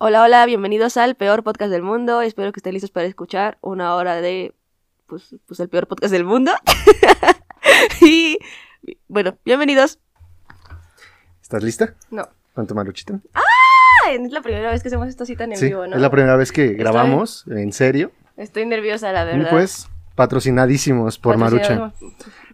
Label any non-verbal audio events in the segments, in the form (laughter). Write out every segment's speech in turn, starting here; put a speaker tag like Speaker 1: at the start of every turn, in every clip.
Speaker 1: Hola, hola, bienvenidos al peor podcast del mundo. Espero que estén listos para escuchar una hora de, pues, pues el peor podcast del mundo. (laughs) y, bueno, bienvenidos.
Speaker 2: ¿Estás lista?
Speaker 1: No.
Speaker 2: ¿Con tu maruchita?
Speaker 1: Ah, es la primera vez que hacemos esto así tan en
Speaker 2: sí,
Speaker 1: vivo, ¿no?
Speaker 2: es la primera vez que grabamos, en serio.
Speaker 1: Estoy nerviosa, la
Speaker 2: Y
Speaker 1: verdad.
Speaker 2: pues, patrocinadísimos por Marucha.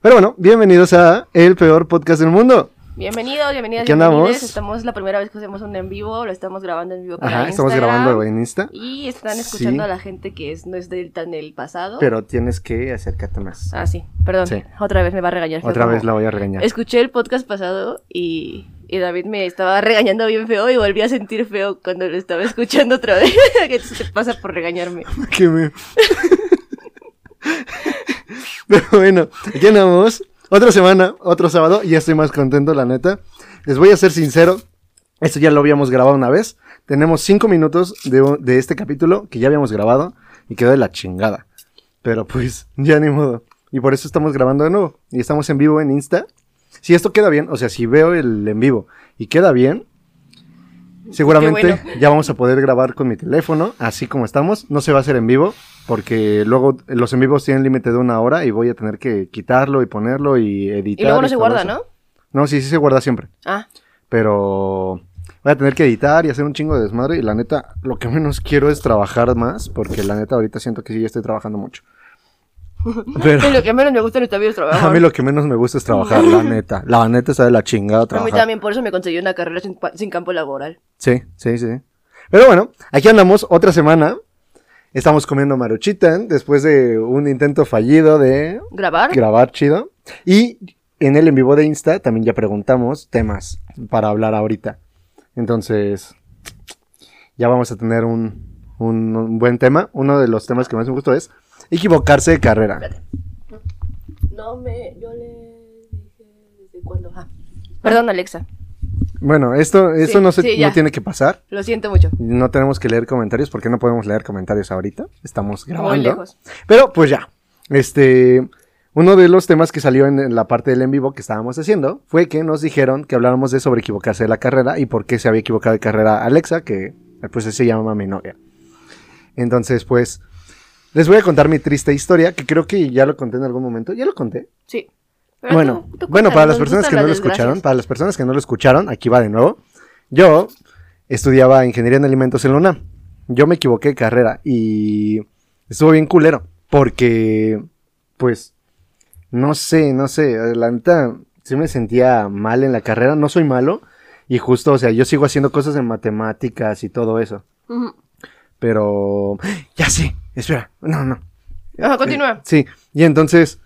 Speaker 2: Pero bueno, bienvenidos a el peor podcast del mundo.
Speaker 1: Bienvenidos, bienvenidas,
Speaker 2: Aquí andamos.
Speaker 1: Estamos la primera vez que hacemos un en vivo, lo estamos grabando en vivo para
Speaker 2: Ajá, estamos grabando en Insta.
Speaker 1: Y están escuchando
Speaker 2: Sí.
Speaker 1: a la gente que es, no es del tan del pasado.
Speaker 2: Pero tienes que acercarte más.
Speaker 1: Ah, sí, perdón.
Speaker 2: Sí.
Speaker 1: Otra vez me va a regañar.
Speaker 2: Otra vez la voy a regañar.
Speaker 1: Escuché el podcast pasado y, y David me estaba regañando bien feo y volví a sentir feo cuando lo estaba escuchando otra vez. (laughs) ¿Qué te pasa por regañarme? (laughs)
Speaker 2: que me... (laughs) Pero bueno, aquí andamos. Otra semana, otro sábado, y ya estoy más contento, la neta. Les voy a ser sincero, esto ya lo habíamos grabado una vez. Tenemos cinco minutos de, de este capítulo que ya habíamos grabado y quedó de la chingada. Pero pues, (laughs) ya ni modo. Y por eso estamos grabando de nuevo. Y estamos en vivo en Insta. Si esto queda bien, o sea, si veo el en vivo y queda bien, seguramente
Speaker 1: bueno.
Speaker 2: ya vamos a poder grabar con mi teléfono, así como estamos. No se va a hacer en vivo, porque luego los en vivos tienen límite de una hora y voy a tener que quitarlo y ponerlo y editar.
Speaker 1: Y luego no se guarda,
Speaker 2: eso.
Speaker 1: ¿no?
Speaker 2: No, sí, sí se guarda siempre.
Speaker 1: Ah,
Speaker 2: Pero voy a tener que editar y hacer un chingo de desmadre. Y la neta, lo que menos quiero es trabajar más, porque la neta ahorita siento que sí ya estoy trabajando mucho. (laughs) Pero
Speaker 1: lo que menos me gusta en esta vida es trabajar.
Speaker 2: a mí lo que menos me gusta es trabajar, la (laughs) neta. La neta está de la chingada
Speaker 1: A mí
Speaker 2: trabajar.
Speaker 1: también, por eso me conseguí una carrera sin campo laboral.
Speaker 2: Sí, sí, sí. Pero bueno, aquí andamos otra semana. Estamos comiendo maruchita después de un intento fallido de
Speaker 1: ¿Grabar?
Speaker 2: grabar chido. Y en el en vivo de Insta también ya preguntamos temas para hablar ahorita. Entonces, ya vamos a tener un, un- un buen tema. Uno de los temas que más me gustó es equivocarse de carrera.
Speaker 1: no me... Yo le dije desde cuándo... Ah. Perdón, Alexa.
Speaker 2: Bueno, esto, esto
Speaker 1: Sí,
Speaker 2: no, se,
Speaker 1: sí, ya.
Speaker 2: no tiene que pasar.
Speaker 1: Lo siento mucho.
Speaker 2: No tenemos que leer comentarios porque no podemos leer comentarios ahorita. Estamos grabando.
Speaker 1: Muy lejos.
Speaker 2: Pero pues ya, este, uno de los temas que salió en, la parte del en vivo que estábamos haciendo fue que nos dijeron que habláramos de sobre equivocarse de la carrera y por qué se había equivocado de carrera Alexa, que pues se llama mi novia. Entonces, pues, les voy a contar mi triste historia, que creo que ya lo conté en algún momento. ¿Ya lo conté?
Speaker 1: Sí. Pero
Speaker 2: Bueno,
Speaker 1: tú- tú
Speaker 2: bueno, para las personas que no lo escucharon, para las personas que no lo escucharon, aquí va de nuevo. Yo estudiaba ingeniería en alimentos en la UNAM. Yo me equivoqué de carrera y estuvo bien culero porque, pues, no sé, no sé, la neta, sí me sentía mal en la carrera. No soy malo y justo, o sea, yo sigo haciendo cosas en matemáticas y todo eso. Pero, ya sé, espera, no, no.
Speaker 1: Ajá, continúa.
Speaker 2: Sí, y entonces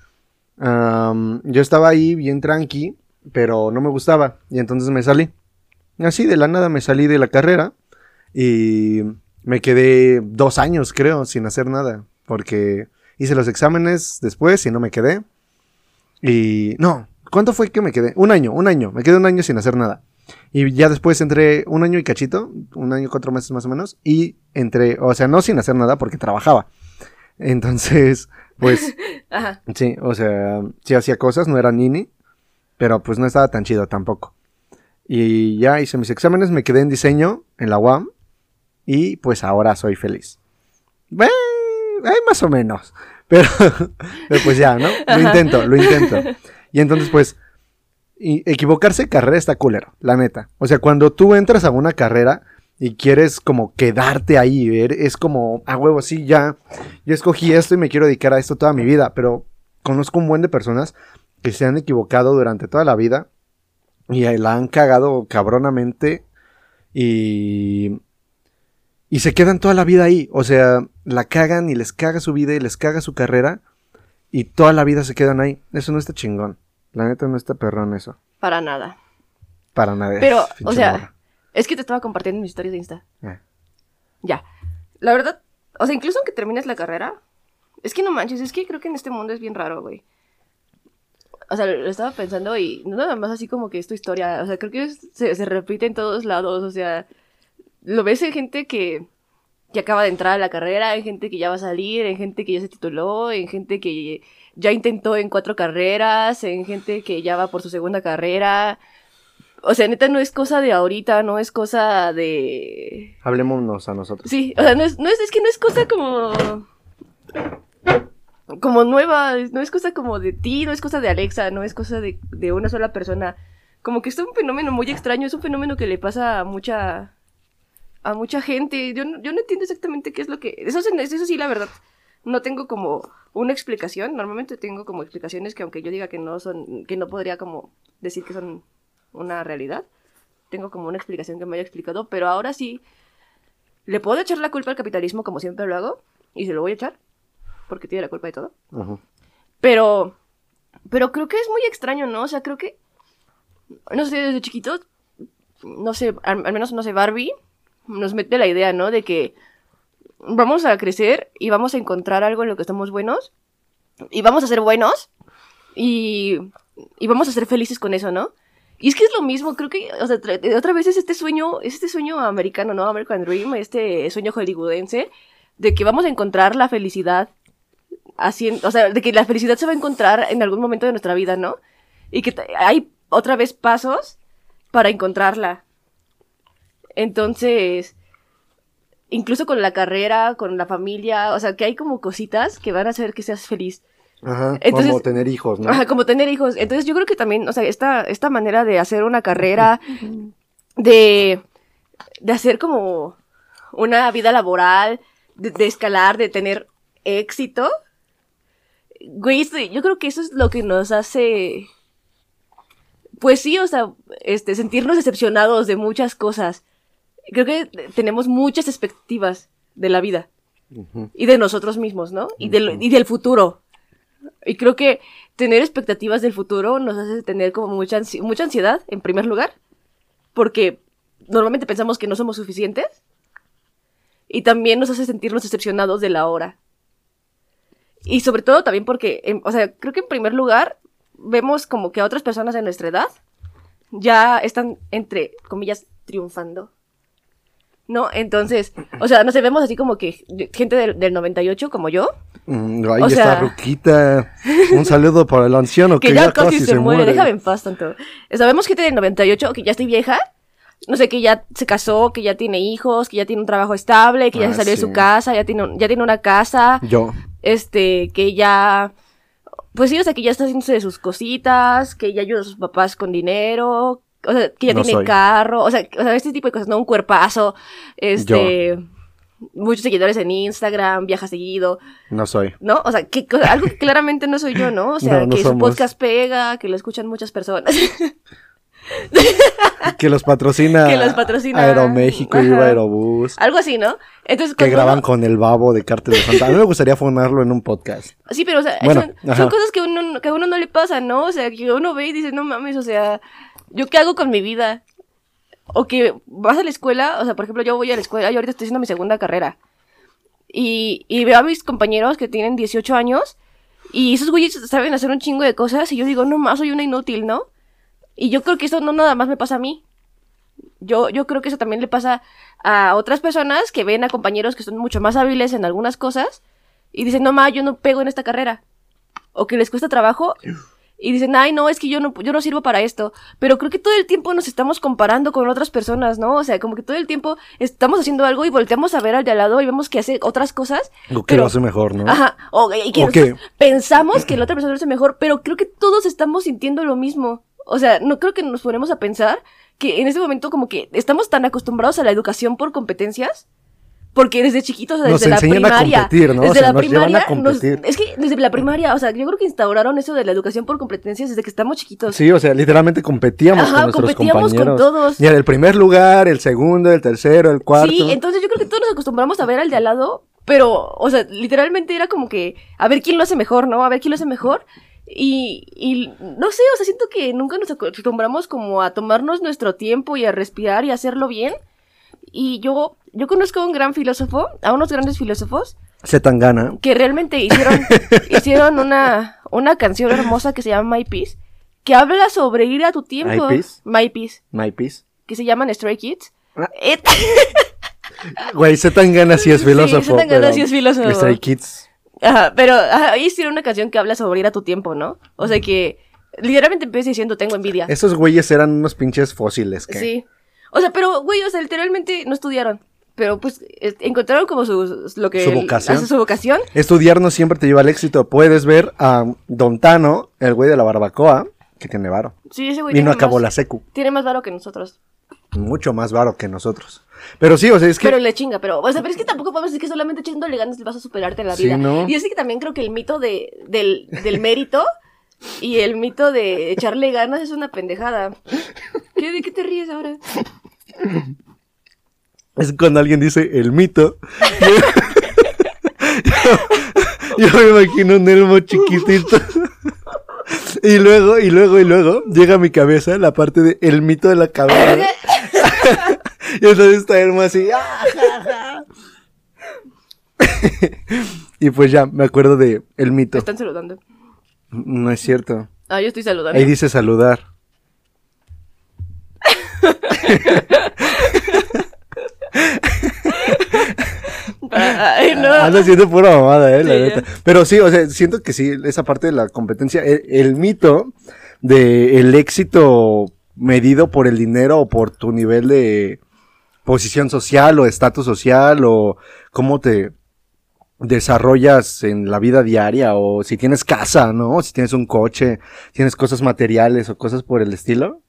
Speaker 2: am, yo estaba ahí bien tranqui, pero no me gustaba. Y entonces me salí. Así de la nada me salí de la carrera y me quedé dos años, creo, sin hacer nada. Porque hice los exámenes después y no me quedé. Y no, ¿cuánto fue que me quedé? Un año, un año. Me quedé un año sin hacer nada. Y ya después entré un año y cachito, un año y cuatro meses más o menos. Y entré, o sea, no sin hacer nada porque trabajaba. Entonces, pues (laughs)
Speaker 1: Ajá.
Speaker 2: Sí, o sea, sí hacía cosas, no era nini, pero pues no estaba tan chido tampoco. Y ya hice mis exámenes, me quedé en diseño en la UAM y pues ahora soy feliz. Bueno, ay, más o menos, (laughs) pero, pero pues ya, ¿no? Lo intento, lo intento. Y entonces pues y equivocarse carrera está culero, la neta. O sea, cuando tú entras a una carrera y quieres como quedarte ahí, ver, es como, a huevo, sí, ya, yo escogí esto y me quiero dedicar a esto toda mi vida, pero conozco un buen de personas que se han equivocado durante toda la vida y ahí la han cagado cabronamente y y se quedan toda la vida ahí, o sea, la cagan y les caga su vida y les caga su carrera y toda la vida se quedan ahí. Eso no está chingón. La neta no está perrón eso.
Speaker 1: Para nada.
Speaker 2: Para nada.
Speaker 1: Pero, o sea,
Speaker 2: morra.
Speaker 1: Es que te estaba compartiendo mis historias de Insta.
Speaker 2: Eh.
Speaker 1: Ya. La verdad, o sea, incluso aunque termines la carrera, es que no manches, es que creo que en este mundo es bien raro, güey. O sea, lo estaba pensando y no nada más así como que es tu historia, o sea, creo que es- se, se repite en todos lados, o sea, lo ves en gente que, que acaba de entrar a la carrera, en gente que ya va a salir, en gente que ya se tituló, en gente que ya intentó en cuatro carreras, en gente que ya va por su segunda carrera. O sea, neta, no es cosa de ahorita, no es cosa de...
Speaker 2: Hablémonos a nosotros.
Speaker 1: Sí, o sea, no es, no es, es que no es cosa como... Como nueva, no es cosa como de ti, no es cosa de Alexa, no es cosa de, de una sola persona. Como que es un fenómeno muy extraño, es un fenómeno que le pasa a mucha... A mucha gente. Yo, no- yo no entiendo exactamente qué es lo que... Eso, eso sí, la verdad, no tengo como una explicación. Normalmente tengo como explicaciones que aunque yo diga que no son, que no podría como decir que son una realidad, tengo como una explicación que me haya explicado, pero ahora sí le puedo echar la culpa al capitalismo como siempre lo hago y se lo voy a echar porque tiene la culpa de todo. Pero pero creo que es muy extraño, ¿no? O sea, creo que no sé, desde chiquitos no sé, al, al menos no sé, Barbie nos mete la idea, ¿no? De que vamos a crecer y vamos a encontrar algo en lo que estamos buenos y vamos a ser buenos y, y vamos a ser felices con eso, ¿no? Y es que es lo mismo, creo que, o sea, tra- otra vez es este sueño, es este sueño americano, ¿no? American Dream, este sueño hollywoodense, de que vamos a encontrar la felicidad haciendo, o sea, de que la felicidad se va a encontrar en algún momento de nuestra vida, ¿no? Y que hay otra vez pasos para encontrarla. Entonces, incluso con la carrera, con la familia, o sea, que hay como cositas que van a hacer que seas feliz.
Speaker 2: Ajá,
Speaker 1: Entonces-
Speaker 2: como tener hijos, ¿no?
Speaker 1: Ajá, como tener hijos. Entonces yo creo que también, o sea, esta, esta manera de hacer una carrera, de, de hacer como una vida laboral, de, de escalar, de tener éxito, güey, yo creo que eso es lo que nos hace, pues sí, o sea, este, sentirnos decepcionados de muchas cosas. Creo que tenemos muchas expectativas de la vida y de nosotros mismos, ¿no? Y del, y del futuro. Y creo que tener expectativas del futuro nos hace tener como mucha, ansi- mucha ansiedad, en primer lugar, porque normalmente pensamos que no somos suficientes. Y también nos hace sentirnos decepcionados de la hora. Y sobre todo también porque, em, o sea, creo que en primer lugar vemos como que a otras personas de nuestra edad ya están, entre comillas, triunfando. ¿No? Entonces, o sea, no sé, vemos así como que gente del, del 98 como yo,
Speaker 2: Mm, ahí
Speaker 1: O
Speaker 2: está
Speaker 1: sea-
Speaker 2: Ruquita. Un saludo para el anciano (laughs) que,
Speaker 1: que ya, casi, se, muere. Déjame en paz tanto. Sabemos gente del 98 que ya estoy vieja. No sé, que ya se casó, que ya tiene hijos, que ya tiene un trabajo estable, que ya
Speaker 2: Ah,
Speaker 1: se salió de su casa, ya tiene, un- ya tiene una casa,
Speaker 2: Yo.
Speaker 1: este, que ya, pues sí, o sea, que ya está haciéndose de sus cositas, que ya ayuda a sus papás con dinero, o sea, que ya
Speaker 2: No
Speaker 1: tiene
Speaker 2: soy.
Speaker 1: carro, o sea, o sea, este tipo de cosas, ¿no? Un cuerpazo, este, muchos seguidores en Instagram, viaja seguido,
Speaker 2: No soy.
Speaker 1: ¿no? O sea, que, algo que (laughs) claramente no soy yo, ¿no? O sea,
Speaker 2: No, no
Speaker 1: que su
Speaker 2: somos.
Speaker 1: podcast pega, que lo escuchan muchas personas. (laughs)
Speaker 2: Que los patrocina.
Speaker 1: Que los patrocina.
Speaker 2: Aeroméxico y Aerobús.
Speaker 1: algo así, ¿no? Entonces,
Speaker 2: Que graban
Speaker 1: uno-
Speaker 2: con el babo de Cártel de Santa. A mí me gustaría fonarlo en un podcast.
Speaker 1: Sí, pero, o sea,
Speaker 2: Bueno,
Speaker 1: son, son cosas que, uno, que a uno no le pasa, ¿no? O sea, que uno ve y dice, no mames, o sea, ¿yo qué hago con mi vida? O que vas a la escuela, o sea, por ejemplo, yo voy a la escuela, yo ahorita estoy haciendo mi segunda carrera. Y, y veo a mis compañeros que tienen 18 años y esos güeyes saben hacer un chingo de cosas y yo digo, no más, soy una inútil, ¿no? Y yo creo que eso no nada más me pasa a mí. Yo, yo creo que eso también le pasa a otras personas que ven a compañeros que son mucho más hábiles en algunas cosas y dicen, no ma, yo no pego en esta carrera. O que les cuesta trabajo y dicen, ay, no, es que yo no, yo no sirvo para esto. Pero creo que todo el tiempo nos estamos comparando con otras personas, ¿no? O sea, como que todo el tiempo estamos haciendo algo y volteamos a ver al de al lado y vemos que hace otras cosas.
Speaker 2: O que
Speaker 1: pero-
Speaker 2: lo hace mejor, ¿no?
Speaker 1: Ajá, o, y que pensamos que la otra persona lo hace mejor, pero creo que todos estamos sintiendo lo mismo. O sea, no creo que nos ponemos a pensar que en este momento como que estamos tan acostumbrados a la educación por competencias. Porque desde chiquitos,
Speaker 2: Nos
Speaker 1: desde la
Speaker 2: enseñan a
Speaker 1: primaria.
Speaker 2: competir, ¿no? O
Speaker 1: Desde
Speaker 2: sea,
Speaker 1: la
Speaker 2: nos
Speaker 1: primaria.
Speaker 2: a competir.
Speaker 1: es que desde la primaria, o sea, yo creo que instauraron eso de la educación por competencias desde que estamos chiquitos.
Speaker 2: Sí, o sea, literalmente competíamos
Speaker 1: Ajá,
Speaker 2: con nuestros
Speaker 1: competíamos con
Speaker 2: compañeros.
Speaker 1: todos.
Speaker 2: Y era el primer lugar, el segundo, el tercero, el cuarto.
Speaker 1: Sí, entonces yo creo que todos nos acostumbramos a ver al de al lado, pero, o sea, literalmente era como que a ver quién lo hace mejor, ¿no? A ver quién lo hace mejor. Y, y no sé, o sea, siento que nunca nos acostumbramos como a tomarnos nuestro tiempo y a respirar y a hacerlo bien. Y yo, yo conozco a un gran filósofo, a unos grandes filósofos,
Speaker 2: Se tan gana.
Speaker 1: que realmente hicieron, (laughs) hicieron una, una canción hermosa que se llama My Peace, que habla sobre ir a tu tiempo.
Speaker 2: My Peace?
Speaker 1: My Peace,
Speaker 2: My peace.
Speaker 1: que se llaman Stray Kids.
Speaker 2: Ah.
Speaker 1: Et- (laughs)
Speaker 2: Güey, se tan gana si es
Speaker 1: Sí,
Speaker 2: filósofo.
Speaker 1: Sí es filósofo.
Speaker 2: Stray Kids.
Speaker 1: Ajá, pero ahí hicieron una canción que habla sobre ir a tu tiempo, ¿no? O sea que literalmente empecé diciendo tengo envidia.
Speaker 2: Esos güeyes eran unos pinches fósiles. Que...
Speaker 1: Sí. O sea, pero, güey, o sea, literalmente no estudiaron. Pero pues encontraron como su, lo que
Speaker 2: Su vocación.
Speaker 1: hace su vocación.
Speaker 2: Estudiar no siempre te lleva al éxito. Puedes ver a Don Tano, el güey de la barbacoa, que tiene varo.
Speaker 1: Sí, ese güey
Speaker 2: Y no acabó
Speaker 1: más-
Speaker 2: la secu.
Speaker 1: Tiene más varo que nosotros.
Speaker 2: Mucho más varo que nosotros. Pero sí, o sea, es que...
Speaker 1: Pero le chinga, pero, o sea, pero es que tampoco podemos decir que solamente echándole ganas vas a superarte en la
Speaker 2: Sí,
Speaker 1: vida.
Speaker 2: ¿no?
Speaker 1: Y es que también creo que el mito de, del, del mérito y el mito de echarle ganas es una pendejada. ¿Qué, ¿De qué te ríes ahora?
Speaker 2: Es cuando alguien dice el mito. Yo, yo me imagino un elmo chiquitito. Y luego, y luego, y luego llega a mi cabeza la parte de el mito de la cabeza. y entonces está Elmo así. ¡ah, y pues ya, me acuerdo de el
Speaker 1: Me
Speaker 2: mito.
Speaker 1: están saludando.
Speaker 2: No es cierto.
Speaker 1: Ah, yo estoy saludando.
Speaker 2: Ahí dice saludar.
Speaker 1: Ay, no.
Speaker 2: Anda haciendo pura mamada, eh, la
Speaker 1: Sí,
Speaker 2: neta. Pero sí, o sea, siento que sí, esa parte de la competencia, el, el mito de el éxito medido por el dinero o por tu nivel de posición social o estatus social o cómo te desarrollas en la vida diaria o si tienes casa, ¿no? Si tienes un coche, tienes cosas materiales o cosas por el estilo.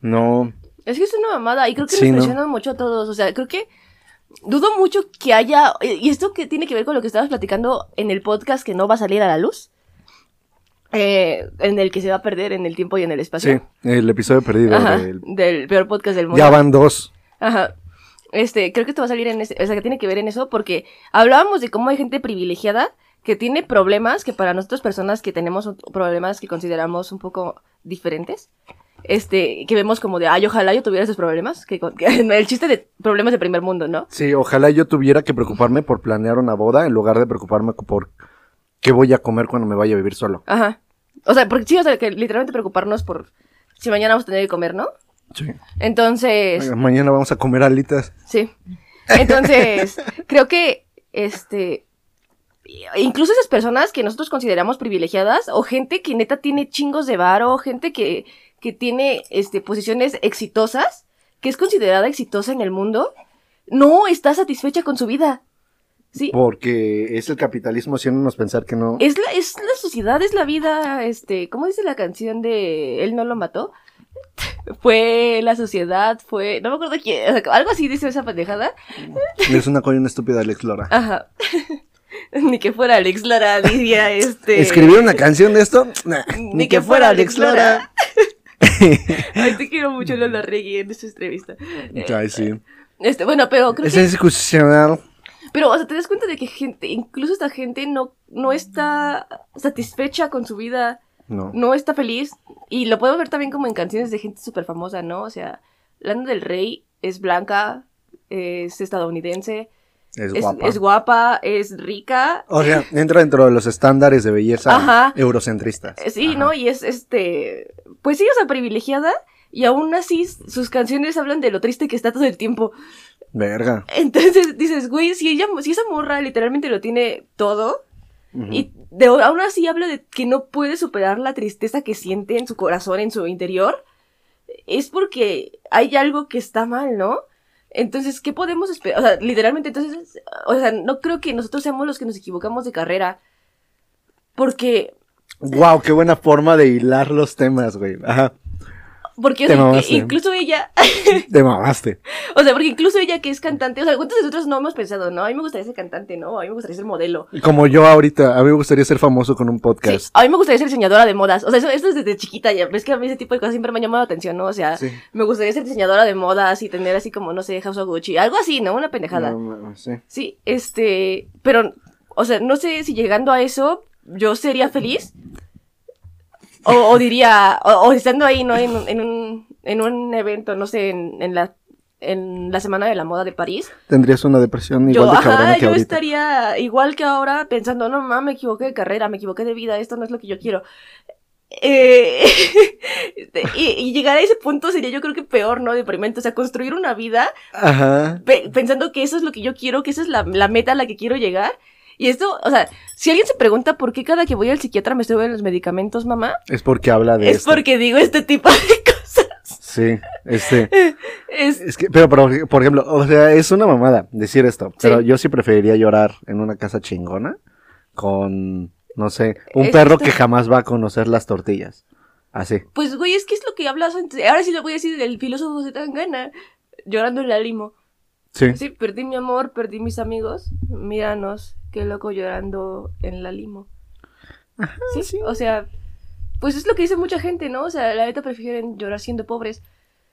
Speaker 2: No,
Speaker 1: Es que es una mamada y creo que
Speaker 2: Sí,
Speaker 1: nos
Speaker 2: ¿no?
Speaker 1: presiona mucho a todos. O sea, creo que dudo mucho que haya. Y esto que tiene que ver con lo que estabas platicando en el podcast que no va a salir a la luz. eh, en el que se va a perder en el tiempo y en el espacio.
Speaker 2: sí, el episodio perdido
Speaker 1: Ajá,
Speaker 2: del-
Speaker 1: del peor podcast del mundo.
Speaker 2: ya van dos.
Speaker 1: Ajá. Este, creo que esto va a salir en ese, o sea, que tiene que ver en eso porque hablábamos de cómo hay gente privilegiada que tiene problemas que para nosotros personas que tenemos problemas que consideramos un poco diferentes, este, que vemos como de, ay, ojalá yo tuviera esos problemas, que, con- que- (laughs) el chiste de problemas de primer mundo, ¿no?
Speaker 2: Sí, ojalá yo tuviera que preocuparme por planear una boda en lugar de preocuparme por qué voy a comer cuando me vaya a vivir solo.
Speaker 1: Ajá. O sea, porque sí, o sea, que literalmente preocuparnos por si mañana vamos a tener que comer, ¿no?
Speaker 2: Sí.
Speaker 1: Entonces,
Speaker 2: Mañana vamos a comer alitas.
Speaker 1: Sí. Entonces, (laughs) creo que, este, incluso esas personas que nosotros consideramos privilegiadas, o gente que neta tiene chingos de varo, gente que, que tiene, este, posiciones exitosas, que es considerada exitosa en el mundo, no está satisfecha con su vida. Sí.
Speaker 2: Porque es el capitalismo haciéndonos pensar que no.
Speaker 1: Es la, es la sociedad, es la vida, este, ¿cómo dice la canción de Él no lo mató? Fue la sociedad, fue, no me acuerdo quién, o sea, algo así dice esa pendejada.
Speaker 2: Es una coña estúpida Alex Lora.
Speaker 1: Ajá. (laughs) Ni que fuera Alex Lara, diría este.
Speaker 2: ¿Escribir una canción de esto? Nah,
Speaker 1: Ni, que, fuera Alex Lara. (laughs) Ay, te quiero mucho, Lola Regui, en esta entrevista.
Speaker 2: Ay, sí.
Speaker 1: Este, bueno, pero creo
Speaker 2: Es
Speaker 1: que.
Speaker 2: discusional.
Speaker 1: Pero, o sea, te das cuenta de que gente, incluso esta gente no, no está satisfecha con su vida,
Speaker 2: No.
Speaker 1: no está feliz. Y lo podemos ver también como en canciones de gente súper famosa, ¿no? O sea, Lana del Rey es blanca, es estadounidense,
Speaker 2: Es
Speaker 1: es,
Speaker 2: guapa.
Speaker 1: es guapa, es rica.
Speaker 2: O sea, entra dentro de los estándares de belleza
Speaker 1: Ajá.
Speaker 2: eurocentristas.
Speaker 1: Eh, Sí,
Speaker 2: Ajá.
Speaker 1: ¿no? Y es este. Pues sí, o sea, privilegiada. Y aún así, sus canciones hablan de lo triste que está todo el tiempo.
Speaker 2: Verga.
Speaker 1: Entonces dices, güey, si ella, si esa morra literalmente lo tiene todo. Y de, aún así habla de que no puede superar la tristeza que siente en su corazón, en su interior. Es porque hay algo que está mal, ¿no? Entonces, ¿qué podemos esperar? O sea, literalmente, entonces, o sea, no creo que nosotros seamos los que nos equivocamos de carrera. Porque
Speaker 2: Wow, qué buena forma de hilar los temas, güey. Ajá.
Speaker 1: Porque o sea, incluso ella, (laughs)
Speaker 2: Te mamaste. (laughs)
Speaker 1: o sea, porque incluso ella que es cantante, o sea, ¿cuántos de nosotros no hemos pensado, no? A mí me gustaría ser cantante, ¿no? A mí me gustaría ser modelo.
Speaker 2: Como yo ahorita, a mí me gustaría ser famoso con un
Speaker 1: Sí,
Speaker 2: podcast.
Speaker 1: a mí me gustaría ser diseñadora de modas. O sea, eso, esto es desde chiquita ya. Ves que a mí ese tipo de cosas siempre me han llamado la atención, ¿no? O sea,
Speaker 2: Sí.
Speaker 1: me gustaría ser diseñadora de modas y tener así como, no sé, House of Gucci. Algo así, ¿no? Una pendejada.
Speaker 2: No, no, sí.
Speaker 1: Sí, este, pero, o sea, no sé si llegando a eso yo sería feliz. O, o diría, o, o estando ahí, ¿no? En, un- en, un, en un evento, no sé, en, en la, en la Semana de la Moda de París.
Speaker 2: Tendrías una depresión
Speaker 1: Yo,
Speaker 2: igual de cabrona
Speaker 1: ajá,
Speaker 2: que
Speaker 1: yo
Speaker 2: ahorita.
Speaker 1: estaría igual que ahora pensando, no, mamá, me equivoqué de carrera, me equivoqué de vida, esto no es lo que yo quiero. Eh, (laughs) y, y llegar a ese punto sería yo creo que peor, ¿no? Deprimente. O sea, construir una vida
Speaker 2: Ajá.
Speaker 1: pe- pensando que eso es lo que yo quiero, que esa es la, la meta a la que quiero llegar. Y esto, o sea, si alguien se pregunta por qué cada que voy al psiquiatra me suben los medicamentos, mamá,
Speaker 2: Es porque habla de
Speaker 1: es
Speaker 2: esto.
Speaker 1: porque digo este tipo de (laughs) cosas.
Speaker 2: Sí, este.
Speaker 1: Es,
Speaker 2: Es que, pero, por, por ejemplo, o sea, es una mamada decir esto. Pero
Speaker 1: Sí.
Speaker 2: yo sí preferiría llorar en una casa chingona con, no sé, un
Speaker 1: Es
Speaker 2: perro
Speaker 1: esto-
Speaker 2: que jamás va a conocer las tortillas. Así.
Speaker 1: pues, güey, es que es lo que hablas antes. Ahora sí lo voy a decir, el filósofo se tan gana, llorando en la limo.
Speaker 2: Sí.
Speaker 1: Sí, perdí mi amor, perdí mis amigos, míranos, qué loco llorando en la limo. sí,
Speaker 2: sí.
Speaker 1: o sea, pues es lo que dice mucha gente, ¿no? O sea, la neta prefieren llorar siendo pobres.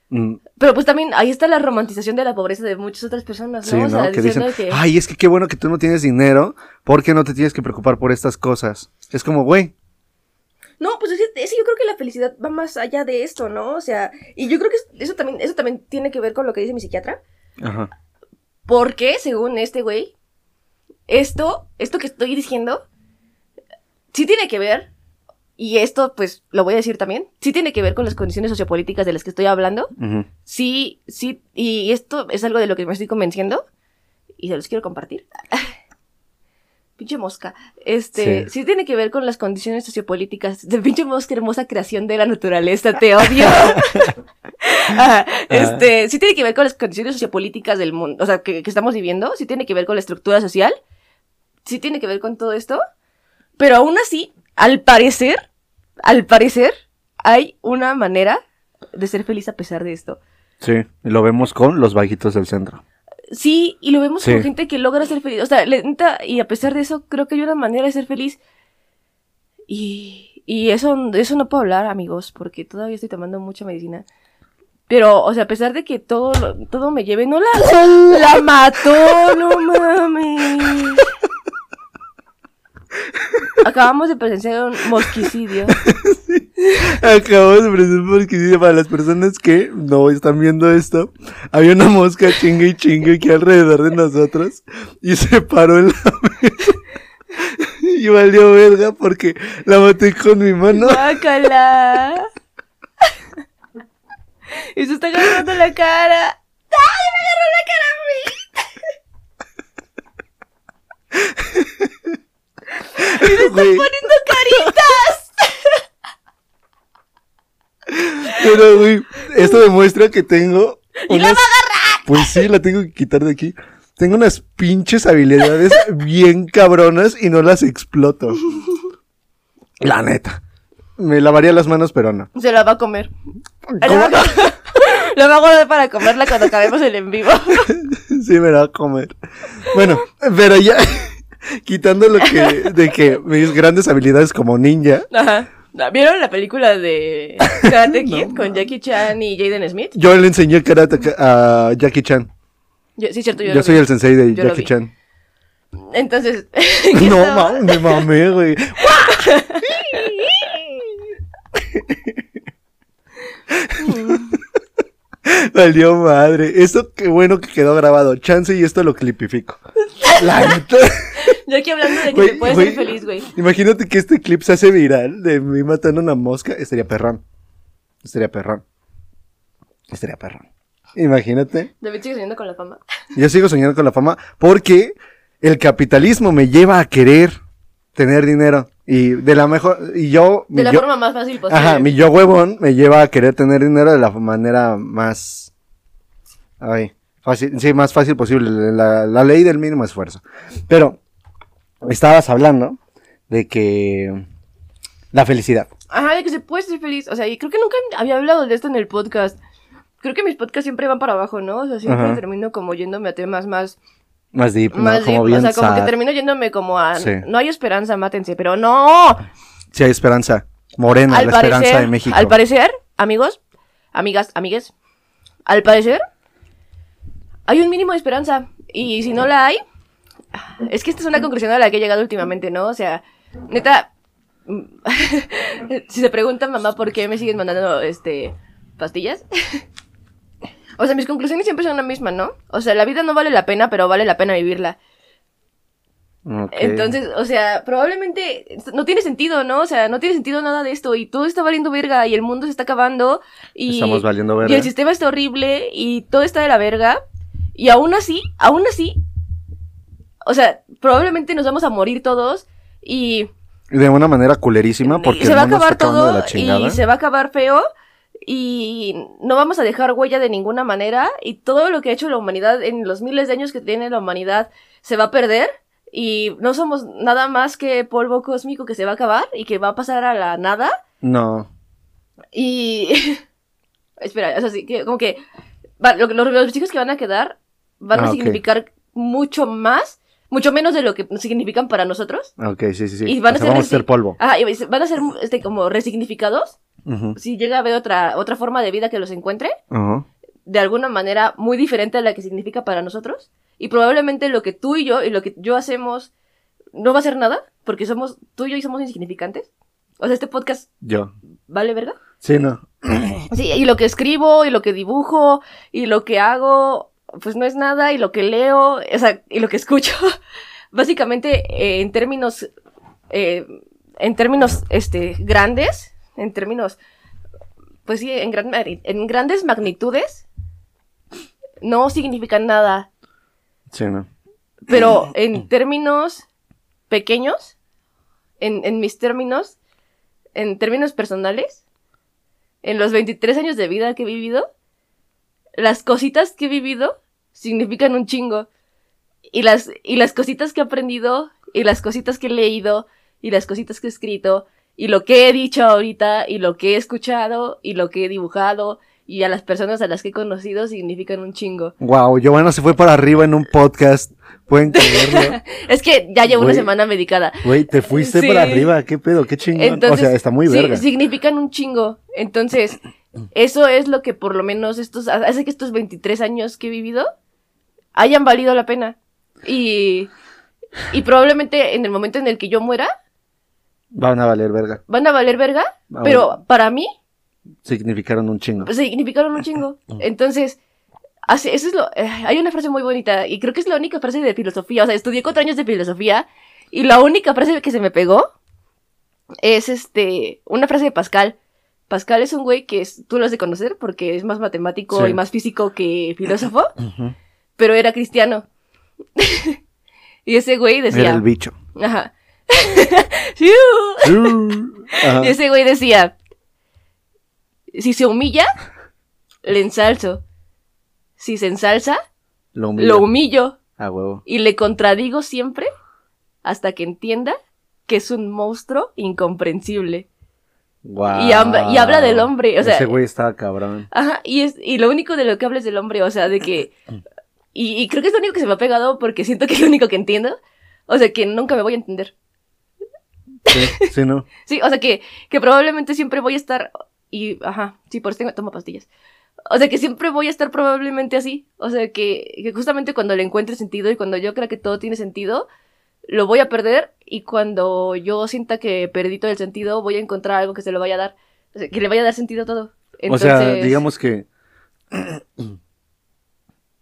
Speaker 2: Mm,
Speaker 1: Pero pues también ahí está la romantización de la pobreza de muchas otras personas, ¿no?
Speaker 2: sí,
Speaker 1: o sea,
Speaker 2: ¿no? Que dicen,
Speaker 1: que...
Speaker 2: ay, es que qué bueno que tú no tienes dinero porque no te tienes que preocupar por estas cosas. Es como, güey,
Speaker 1: No, pues es, yo creo que la felicidad va más allá de esto, ¿no? O sea, y yo creo que es- eso también, eso también tiene que ver con lo que dice mi psiquiatra.
Speaker 2: ajá.
Speaker 1: Porque, según este güey, esto, esto que estoy diciendo, sí tiene que ver, y esto pues lo voy a decir también, sí tiene que ver con las condiciones sociopolíticas de las que estoy hablando. Sí, sí, y esto es algo de lo que me estoy convenciendo, y se los quiero compartir. (laughs) Pinche mosca. Este,
Speaker 2: Sí.
Speaker 1: sí. tiene que ver con las condiciones sociopolíticas de pinche mosca, hermosa creación de la naturaleza, te odio. (laughs) Ajá, este, sí tiene que ver con las condiciones sociopolíticas del mundo, o sea, que, que estamos viviendo, sí tiene que ver con la estructura social, sí tiene que ver con todo esto, pero aún así, al parecer, al parecer, hay una manera de ser feliz a pesar de esto.
Speaker 2: Sí, y lo vemos con los vaguitos del centro.
Speaker 1: Sí, y lo vemos
Speaker 2: Sí.
Speaker 1: con gente que logra ser feliz. O sea, le- neta, y a pesar de eso, creo que hay una manera de ser feliz. Y, y eso, eso no puedo hablar, amigos, porque todavía estoy tomando mucha medicina. Pero, o sea, a pesar de que todo, todo me lleve, no la, la mató, no mames. Acabamos de presenciar un mosquicidio. (laughs)
Speaker 2: Acabamos de presentar porque sí, para las personas que no están viendo esto, había una mosca chingue y chingue aquí alrededor de nosotros y se paró en la mesa. Y valió verga porque la maté con mi mano.
Speaker 1: Guácala. Y se está agarrando la cara. ¡Ay, me agarró la cara a mí!
Speaker 2: Güey,
Speaker 1: ¡Poniendo caritas!
Speaker 2: pero güey, esto demuestra que tengo unas... Pues sí, la tengo que quitar de aquí. Tengo unas pinches habilidades bien cabronas y no las exploto. La neta. Me lavaría las manos, pero no.
Speaker 1: Se la va a comer. La
Speaker 2: ¿Cómo?
Speaker 1: va a. (laughs) La va a guardar para comerla cuando acabemos el en vivo. (laughs)
Speaker 2: Sí, me la va a comer. Bueno, pero ya, quitando lo que, de que mis grandes habilidades como ninja,
Speaker 1: Ajá. ¿Vieron la película de (laughs) Karate Kid con Jackie Chan y Jaden Smith?
Speaker 2: yo le enseñé karate a Jackie Chan.
Speaker 1: Yo- sí, cierto, yo,
Speaker 2: Yo, soy
Speaker 1: vi.
Speaker 2: el sensei de
Speaker 1: Yo
Speaker 2: Jackie. Chan.
Speaker 1: Entonces. (laughs)
Speaker 2: No, mames, me mamé, güey. (laughs) Valió madre. Esto qué bueno que quedó grabado. Chance y esto lo clipifico. La neta. (laughs)
Speaker 1: Yo aquí hablando de que
Speaker 2: Güey,
Speaker 1: se puede
Speaker 2: güey.
Speaker 1: ser feliz, güey.
Speaker 2: Imagínate que este clip se hace viral de mí matando una mosca. Estaría perrón. Estaría perrón. Estaría perrón. Imagínate.
Speaker 1: David sigue soñando con la fama. (laughs)
Speaker 2: Yo sigo soñando con la fama porque el capitalismo me lleva a querer tener dinero. Y de la mejor. Y yo.
Speaker 1: De la
Speaker 2: yo-
Speaker 1: forma más fácil posible.
Speaker 2: Ajá, mi yo huevón me lleva a querer tener dinero de la manera más. Ay, fácil, sí, más fácil posible. La, la ley del mínimo esfuerzo. Pero, estabas hablando de que. La felicidad.
Speaker 1: Ajá, de que se puede ser feliz. O sea, y creo que nunca había hablado de esto en el podcast. Creo que mis podcasts siempre van para abajo, ¿no? O sea, siempre
Speaker 2: Ajá.
Speaker 1: termino como yéndome a temas más,
Speaker 2: Más deep, ¿no?
Speaker 1: más
Speaker 2: Como
Speaker 1: deep.
Speaker 2: bien
Speaker 1: O sea, como que termino yéndome como a.
Speaker 2: Sí.
Speaker 1: No hay esperanza, mátense. Pero no.
Speaker 2: Sí, hay esperanza. Morena,
Speaker 1: al
Speaker 2: la esperanza de México.
Speaker 1: al parecer, amigos, amigas, amigues, al parecer, hay un mínimo de esperanza. Y si no la hay, es que esta es una conclusión a la que he llegado últimamente, ¿no? O sea, neta, (laughs) si se preguntan, mamá, ¿por qué me siguen mandando, este, pastillas? (laughs) o sea, mis conclusiones siempre son la misma, ¿no? O sea, la vida no vale la pena, pero vale la pena vivirla. Entonces, o sea, probablemente no tiene sentido, ¿no? O sea, no tiene sentido nada de esto y todo está valiendo verga y el mundo se está acabando y,
Speaker 2: Estamos valiendo
Speaker 1: y
Speaker 2: verga.
Speaker 1: el sistema está horrible y todo está de la verga y aún así, aún así, o sea, probablemente nos vamos a morir todos y,
Speaker 2: de una manera culerísima porque
Speaker 1: se va a acabar todo
Speaker 2: de la chingada.
Speaker 1: y se va a acabar feo y no vamos a dejar huella de ninguna manera y todo lo que ha hecho la humanidad en los miles de años que tiene la humanidad se va a perder y no somos nada más que polvo cósmico que se va a acabar y que va a pasar a la nada
Speaker 2: No,
Speaker 1: y (laughs) espera, eso sí, que como que va- lo que- los, los chicos que van a quedar van
Speaker 2: Ah,
Speaker 1: a significar mucho más, mucho menos de lo que significan para nosotros.
Speaker 2: ok, sí, sí, sí.
Speaker 1: Y van a
Speaker 2: O sea,
Speaker 1: ser
Speaker 2: vamos a ser
Speaker 1: resi-
Speaker 2: polvo.
Speaker 1: Ah, y van a ser este como resignificados
Speaker 2: Ujú,
Speaker 1: si llega a haber otra otra forma de vida que los encuentre
Speaker 2: ujú.
Speaker 1: de alguna manera muy diferente a la que significa para nosotros y probablemente lo que tú y yo y lo que yo hacemos no va a ser nada porque somos tú y yo y somos insignificantes. O sea, este podcast
Speaker 2: Yo.
Speaker 1: vale verga.
Speaker 2: Sí, no.
Speaker 1: Sí, y lo que escribo, y lo que dibujo, y lo que hago, pues no es nada, y lo que leo, o sea, y lo que escucho, (laughs) básicamente eh, en términos, eh, en términos, este, grandes, en términos, pues sí, en, gran en grandes magnitudes, no significan nada,
Speaker 2: Sí, no.
Speaker 1: pero en términos pequeños, en, en mis términos, en términos personales, en los 23 años de vida que he vivido, las cositas que he vivido significan un chingo. Y las, y las cositas que he aprendido, y las cositas que he leído, y las cositas que he escrito, y lo que he dicho ahorita, y lo que he escuchado, y lo que he dibujado, y a las personas a las que he conocido significan un chingo.
Speaker 2: Wow, Giovanna se fue para arriba en un podcast. Pueden creerlo. (laughs)
Speaker 1: Es que ya llevo una semana medicada.
Speaker 2: Güey, te fuiste
Speaker 1: Sí.
Speaker 2: para arriba. ¿Qué pedo? ¿Qué chingón?
Speaker 1: Entonces,
Speaker 2: o sea, está muy
Speaker 1: sí,
Speaker 2: verga.
Speaker 1: significan un chingo. Entonces, (clears throat) eso es lo que por lo menos estos, hace que estos 23 años que he vivido hayan valido la pena. Y, y probablemente en el momento en el que yo muera,
Speaker 2: Van a valer verga.
Speaker 1: van a valer verga,
Speaker 2: Ah,
Speaker 1: pero para mí
Speaker 2: Significaron un chingo.
Speaker 1: significaron un (laughs) chingo. Entonces, eso es lo, eh, hay una frase muy bonita y creo que es la única frase de filosofía. O sea, estudié cuatro años de filosofía y la única frase que se me pegó es este, una frase de Pascal. Pascal es un güey que es, tú lo has de conocer porque es más matemático
Speaker 2: Sí.
Speaker 1: y más físico que filósofo. Pero era cristiano. (laughs) y ese güey decía,
Speaker 2: Era el bicho. (laughs) (laughs)
Speaker 1: ajá. Y ese güey decía, si se humilla, le ensalzo. Si se ensalza,
Speaker 2: Lo humillo.
Speaker 1: lo humillo.
Speaker 2: A huevo.
Speaker 1: Y le contradigo siempre hasta que entienda que es un monstruo incomprensible.
Speaker 2: Wow.
Speaker 1: Y y habla del hombre, o sea-
Speaker 2: Ese güey estaba cabrón.
Speaker 1: Ajá, y, es, y lo único de lo que habla es del hombre, o sea, de que... (clears throat) Y, y creo que es lo único que se me ha pegado porque siento que es lo único que entiendo. O sea, que nunca me voy a entender.
Speaker 2: Sí, sí, no. (laughs)
Speaker 1: Sí, o sea que, que probablemente siempre voy a estar. Y, ajá, sí, por eso tengo, tomo pastillas. O sea que siempre voy a estar probablemente así. O sea que, que justamente cuando le encuentre sentido y cuando yo crea que todo tiene sentido, lo voy a perder. Y cuando yo sienta que perdí todo el sentido, voy a encontrar algo que se lo vaya a dar. O sea, que le vaya a dar sentido a todo.
Speaker 2: O sea,
Speaker 1: Entonces-
Speaker 2: digamos que (clears throat)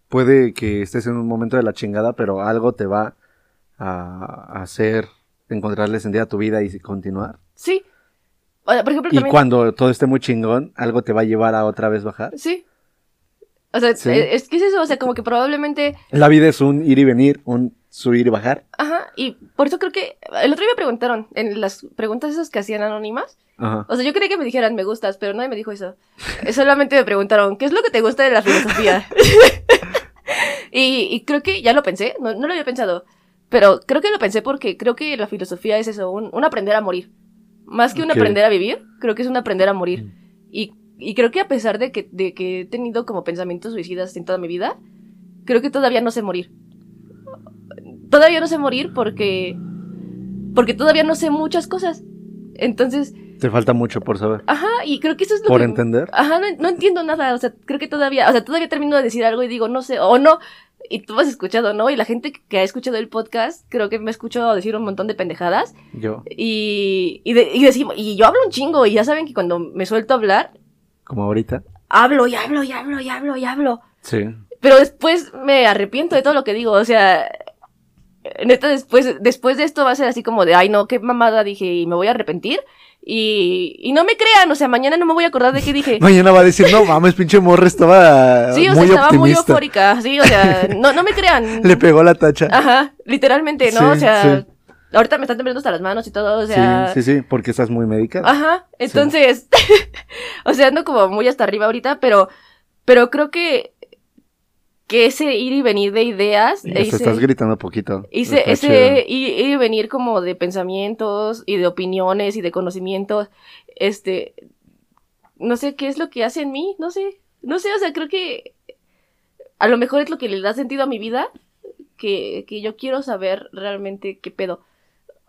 Speaker 2: puede que estés en un momento de la chingada, pero algo te va a hacer encontrarle sentido a tu vida y continuar.
Speaker 1: Sí. O sea, por ejemplo,
Speaker 2: Y
Speaker 1: también.
Speaker 2: cuando todo esté muy chingón, algo te va a llevar a otra vez bajar.
Speaker 1: Sí. O sea,
Speaker 2: Sí.
Speaker 1: es, es que es eso, o sea, como que probablemente
Speaker 2: La vida es un ir y venir, un subir y bajar.
Speaker 1: Ajá, y por eso creo que el otro día me preguntaron en las preguntas esas que hacían anónimas.
Speaker 2: Ajá.
Speaker 1: O sea, yo creía que me dijeran me gustas, pero nadie me dijo eso. Eh, (laughs) Solamente me preguntaron, ¿qué es lo que te gusta de la filosofía? (laughs) (laughs) y, y creo que ya lo pensé, no, no lo había pensado, pero creo que lo pensé porque creo que la filosofía es eso, un, un aprender a morir. Más que un aprender a vivir, creo que es un aprender a morir. Y, y creo que a pesar de que, de que he tenido como pensamientos suicidas en toda mi vida, creo que todavía no sé morir. Todavía no sé morir porque. Porque todavía no sé muchas cosas. Entonces,
Speaker 2: Te falta mucho por saber.
Speaker 1: ajá, y creo que eso es lo
Speaker 2: Por
Speaker 1: que.
Speaker 2: entender.
Speaker 1: Ajá, no, no entiendo nada. O sea, creo que todavía. O sea, todavía termino de decir algo y digo, no sé, o no. Y tú has escuchado, ¿no? Y la gente que ha escuchado el podcast, creo que me ha escuchado decir un montón de pendejadas.
Speaker 2: Yo,
Speaker 1: Y, y, de- y decimos, y yo hablo un chingo, y ya saben que cuando me suelto a hablar,
Speaker 2: como ahorita.
Speaker 1: hablo y hablo y hablo y hablo y hablo.
Speaker 2: Sí.
Speaker 1: Pero después me arrepiento de todo lo que digo, o sea, neta, después, después de esto va a ser así como de, ay, no, qué mamada dije y me voy a arrepentir. Y, y no me crean, o sea, mañana no me voy a acordar de qué dije. (laughs)
Speaker 2: Mañana va a decir, no mames, pinche morra estaba
Speaker 1: Sí, o sea,
Speaker 2: muy
Speaker 1: estaba muy
Speaker 2: optimista.
Speaker 1: eufórica, sí, o sea, no, no me crean. (laughs)
Speaker 2: Le pegó la tacha.
Speaker 1: Ajá, literalmente, ¿no?
Speaker 2: Sí,
Speaker 1: o sea,
Speaker 2: sí.
Speaker 1: ahorita me están temblando hasta las manos y todo, o sea.
Speaker 2: sí, sí, sí, porque estás muy médica.
Speaker 1: Ajá, entonces, (laughs) o sea, ando como muy hasta arriba ahorita, pero, pero creo que, que ese ir y venir de ideas,
Speaker 2: te
Speaker 1: ese,
Speaker 2: estás gritando poquito.
Speaker 1: ese, ir, ir y venir como de pensamientos y de opiniones y de conocimientos, este, no sé qué es lo que hace en mí, no sé, no sé, o sea, creo que a lo mejor es lo que le da sentido a mi vida, que, que yo quiero saber realmente qué pedo.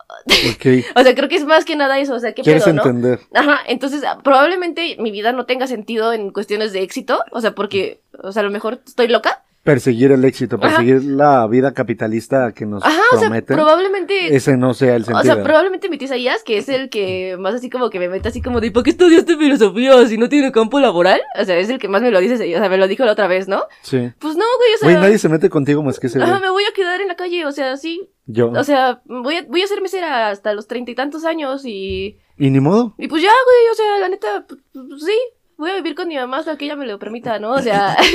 Speaker 2: Ok. (laughs)
Speaker 1: O sea, creo que es más que nada eso, o sea, qué
Speaker 2: Quieres
Speaker 1: pedo, ¿no?
Speaker 2: entender.
Speaker 1: Ajá, entonces ah, probablemente mi vida no tenga sentido en cuestiones de éxito, o sea, porque, o sea, a lo mejor estoy loca.
Speaker 2: Perseguir el éxito,
Speaker 1: Ajá.
Speaker 2: perseguir la vida capitalista que nos
Speaker 1: Ajá, o sea,
Speaker 2: prometen.
Speaker 1: probablemente,
Speaker 2: ese no sea el
Speaker 1: o
Speaker 2: sentido.
Speaker 1: sea, probablemente mi tía Isaías, que es el que más así como que me mete así como de, ¿por qué estudiaste filosofía si no tiene campo laboral? O sea, es el que más me lo dice, o sea, me lo dijo la otra vez, ¿no?
Speaker 2: Sí.
Speaker 1: Pues no, güey, o sea,
Speaker 2: Güey, nadie se mete contigo más que ese
Speaker 1: ajá, me voy a quedar en la calle, o sea, sí,
Speaker 2: Yo.
Speaker 1: o sea, voy a, voy a ser mesera hasta los treinta y tantos años y,
Speaker 2: y ni modo.
Speaker 1: y pues ya, güey, o sea, la neta, pues, pues, sí, voy a vivir con mi mamá hasta que ella me lo permita, ¿no? O sea... (laughs)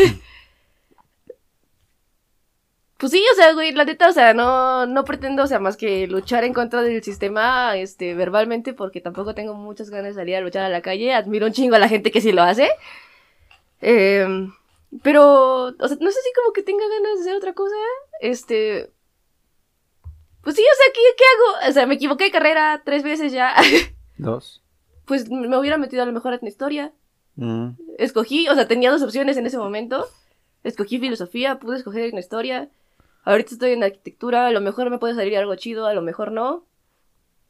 Speaker 1: Pues sí, o sea, güey, la neta, o sea, no, no pretendo, o sea, más que luchar en contra del sistema, este, verbalmente, porque tampoco tengo muchas ganas de salir a luchar a la calle. Admiro un chingo a la gente que sí lo hace. Em, pero, o sea, no sé si como que tenga ganas de hacer otra cosa. Este. Pues sí, o sea, ¿qué, qué hago? O sea, me equivoqué de carrera tres veces ya. (laughs)
Speaker 2: Dos.
Speaker 1: pues me hubiera metido a lo mejor en historia.
Speaker 2: Mm.
Speaker 1: Escogí, o sea, tenía dos opciones en ese momento. Escogí filosofía, pude escoger en historia. Ahorita estoy en arquitectura, a lo mejor me puede salir algo chido, a lo mejor no.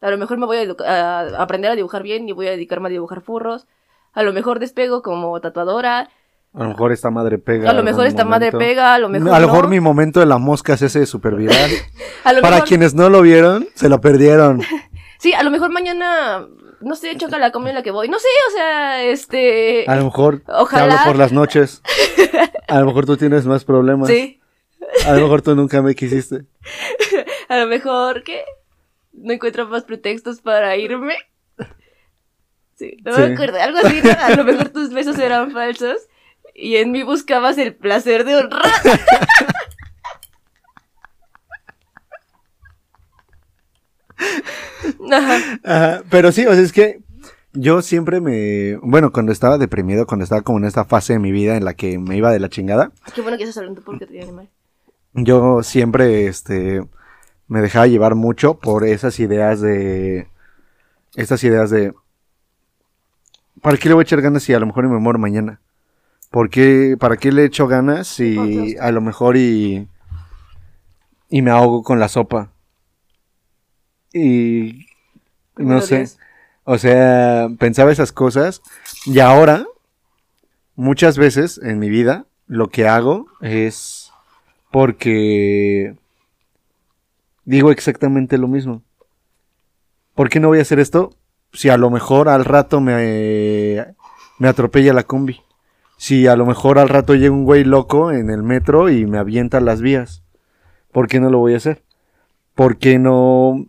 Speaker 1: A lo mejor me voy a, aprender a dibujar bien y voy a dedicarme a dibujar furros. A lo mejor despego como tatuadora.
Speaker 2: A lo mejor esta madre pega.
Speaker 1: A lo mejor esta madre pega, a lo mejor
Speaker 2: A lo
Speaker 1: no.
Speaker 2: mejor mi momento de la mosca se hace súper viral. Para
Speaker 1: mejor-
Speaker 2: quienes no lo vieron, se lo perdieron.
Speaker 1: Sí, a lo mejor mañana, no sé, choca la comida en la que voy. No sé, o sea, este...
Speaker 2: A lo mejor te
Speaker 1: Ojalá.
Speaker 2: hablo por las noches. A lo mejor tú tienes más problemas.
Speaker 1: Sí.
Speaker 2: A lo mejor tú nunca me quisiste. (laughs)
Speaker 1: A lo mejor, ¿qué? No encuentro más pretextos para irme. Sí, no me acuerdo. Algo así, ¿no? A lo mejor tus besos eran falsos. Y en mí buscabas el placer de honrar. (laughs) Ajá.
Speaker 2: Ajá, pero sí, o sea, es que yo siempre me... Bueno, cuando estaba deprimido, cuando estaba como en esta fase de mi vida en la que me iba de la chingada,
Speaker 1: Qué bueno que estás hablando porque te animal.
Speaker 2: Yo siempre, este, me dejaba llevar mucho por esas ideas de... Estas ideas de... ¿Para qué le voy a echar ganas si a lo mejor me muero mañana? ¿Por qué, ¿Para qué le echo ganas si a lo mejor y... Y me ahogo con la sopa? Y... No sé. O sea, pensaba esas cosas y ahora, muchas veces en mi vida, lo que hago es porque digo exactamente lo mismo. ¿Por qué no voy a hacer esto si a lo mejor al rato me, me atropella la combi? Si a lo mejor al rato llega un güey loco en el metro y me avienta las vías. ¿Por qué no lo voy a hacer? ¿Por qué no,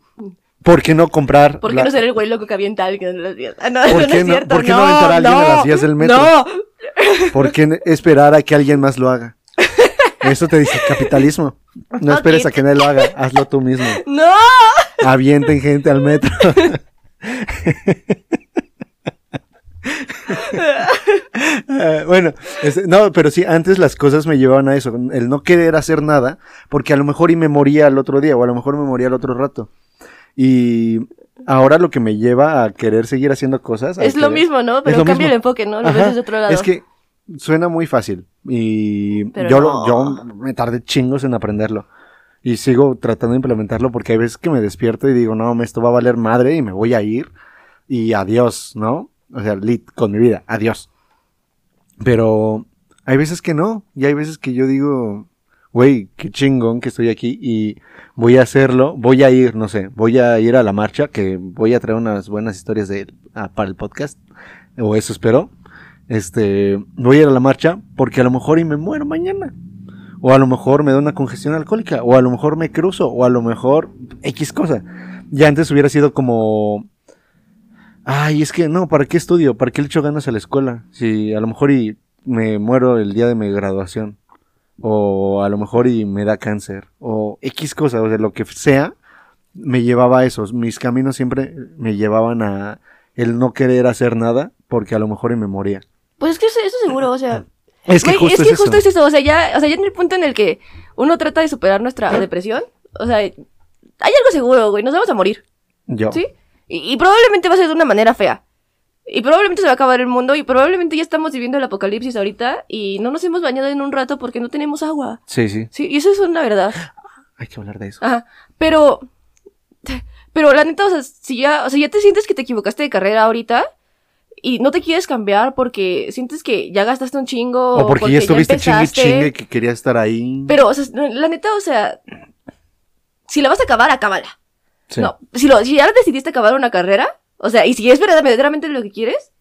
Speaker 2: por qué no comprar?
Speaker 1: ¿Por qué
Speaker 2: la-
Speaker 1: no ser el güey loco que avienta a alguien en las vías? Ah, no,
Speaker 2: ¿Por
Speaker 1: eso
Speaker 2: qué
Speaker 1: es
Speaker 2: no-
Speaker 1: cierto.
Speaker 2: por qué no aventar a alguien a las vías del metro?
Speaker 1: No,
Speaker 2: ¿Por qué esperar a que alguien más lo haga? Eso te dice capitalismo. No esperes a que nadie lo haga, hazlo tú mismo.
Speaker 1: no.
Speaker 2: Avienten gente al metro. (laughs) Bueno, este, no, pero sí, antes las cosas me llevaban a eso, el no querer hacer nada, porque a lo mejor y me moría el otro día, o a lo mejor me moría el otro rato. Y ahora lo que me lleva a querer seguir haciendo cosas.
Speaker 1: Es lo mismo, ¿no? Pero cambia el enfoque, ¿no? Lo
Speaker 2: Ajá,
Speaker 1: ves desde otro lado.
Speaker 2: Es que suena muy fácil y
Speaker 1: Pero
Speaker 2: yo,
Speaker 1: no.
Speaker 2: yo me tardé chingos en aprenderlo y sigo tratando de implementarlo porque hay veces que me despierto y digo, no, esto va a valer madre y me voy a ir y adiós, ¿no? O sea, lit con mi vida, adiós. Pero hay veces que no y hay veces que yo digo, güey, qué chingón que estoy aquí y voy a hacerlo, voy a ir, no sé, voy a ir a la marcha, que voy a traer unas buenas historias de, ah, para el podcast, o eso espero. Este, voy a ir a la marcha porque a lo mejor y me muero mañana. O a lo mejor me da una congestión alcohólica. O a lo mejor me cruzo. O a lo mejor X cosa. Ya antes hubiera sido como... Ay, es que no, ¿para qué estudio? ¿Para qué le echo ganas a la escuela? Si a lo mejor y me muero el día de mi graduación. O a lo mejor y me da cáncer. O X cosa, o sea, lo que sea, me llevaba a esos. Mis caminos siempre me llevaban a el no querer hacer nada porque a lo mejor y me moría.
Speaker 1: Pues es que eso, eso seguro, o sea. (laughs)
Speaker 2: Es que justo
Speaker 1: es que
Speaker 2: es
Speaker 1: justo
Speaker 2: eso.
Speaker 1: es eso. O sea, ya, o sea, ya en el punto en el que uno trata de superar nuestra depresión, o sea, hay algo seguro, güey. Nos vamos a morir,
Speaker 2: Yo.
Speaker 1: ¿sí? Y, y probablemente va a ser de una manera fea. Y probablemente se va a acabar el mundo. Y probablemente ya estamos viviendo el apocalipsis ahorita. Y no nos hemos bañado en un rato porque no tenemos agua.
Speaker 2: Sí, sí.
Speaker 1: Sí, y eso es una verdad. (gasps)
Speaker 2: Hay que hablar de eso.
Speaker 1: Ajá. Pero. Pero la neta, o sea, si ya, o sea, ya te sientes que te equivocaste de carrera ahorita. Y no te quieres cambiar porque sientes que ya gastaste un chingo.
Speaker 2: O porque, ya estuviste chingue chingue que quería estar ahí.
Speaker 1: Pero, o sea, la neta, o sea. Si la vas a acabar, acábala.
Speaker 2: Sí.
Speaker 1: No, si, lo, si ya decidiste acabar una carrera, o sea, y si es verdaderamente lo que quieres,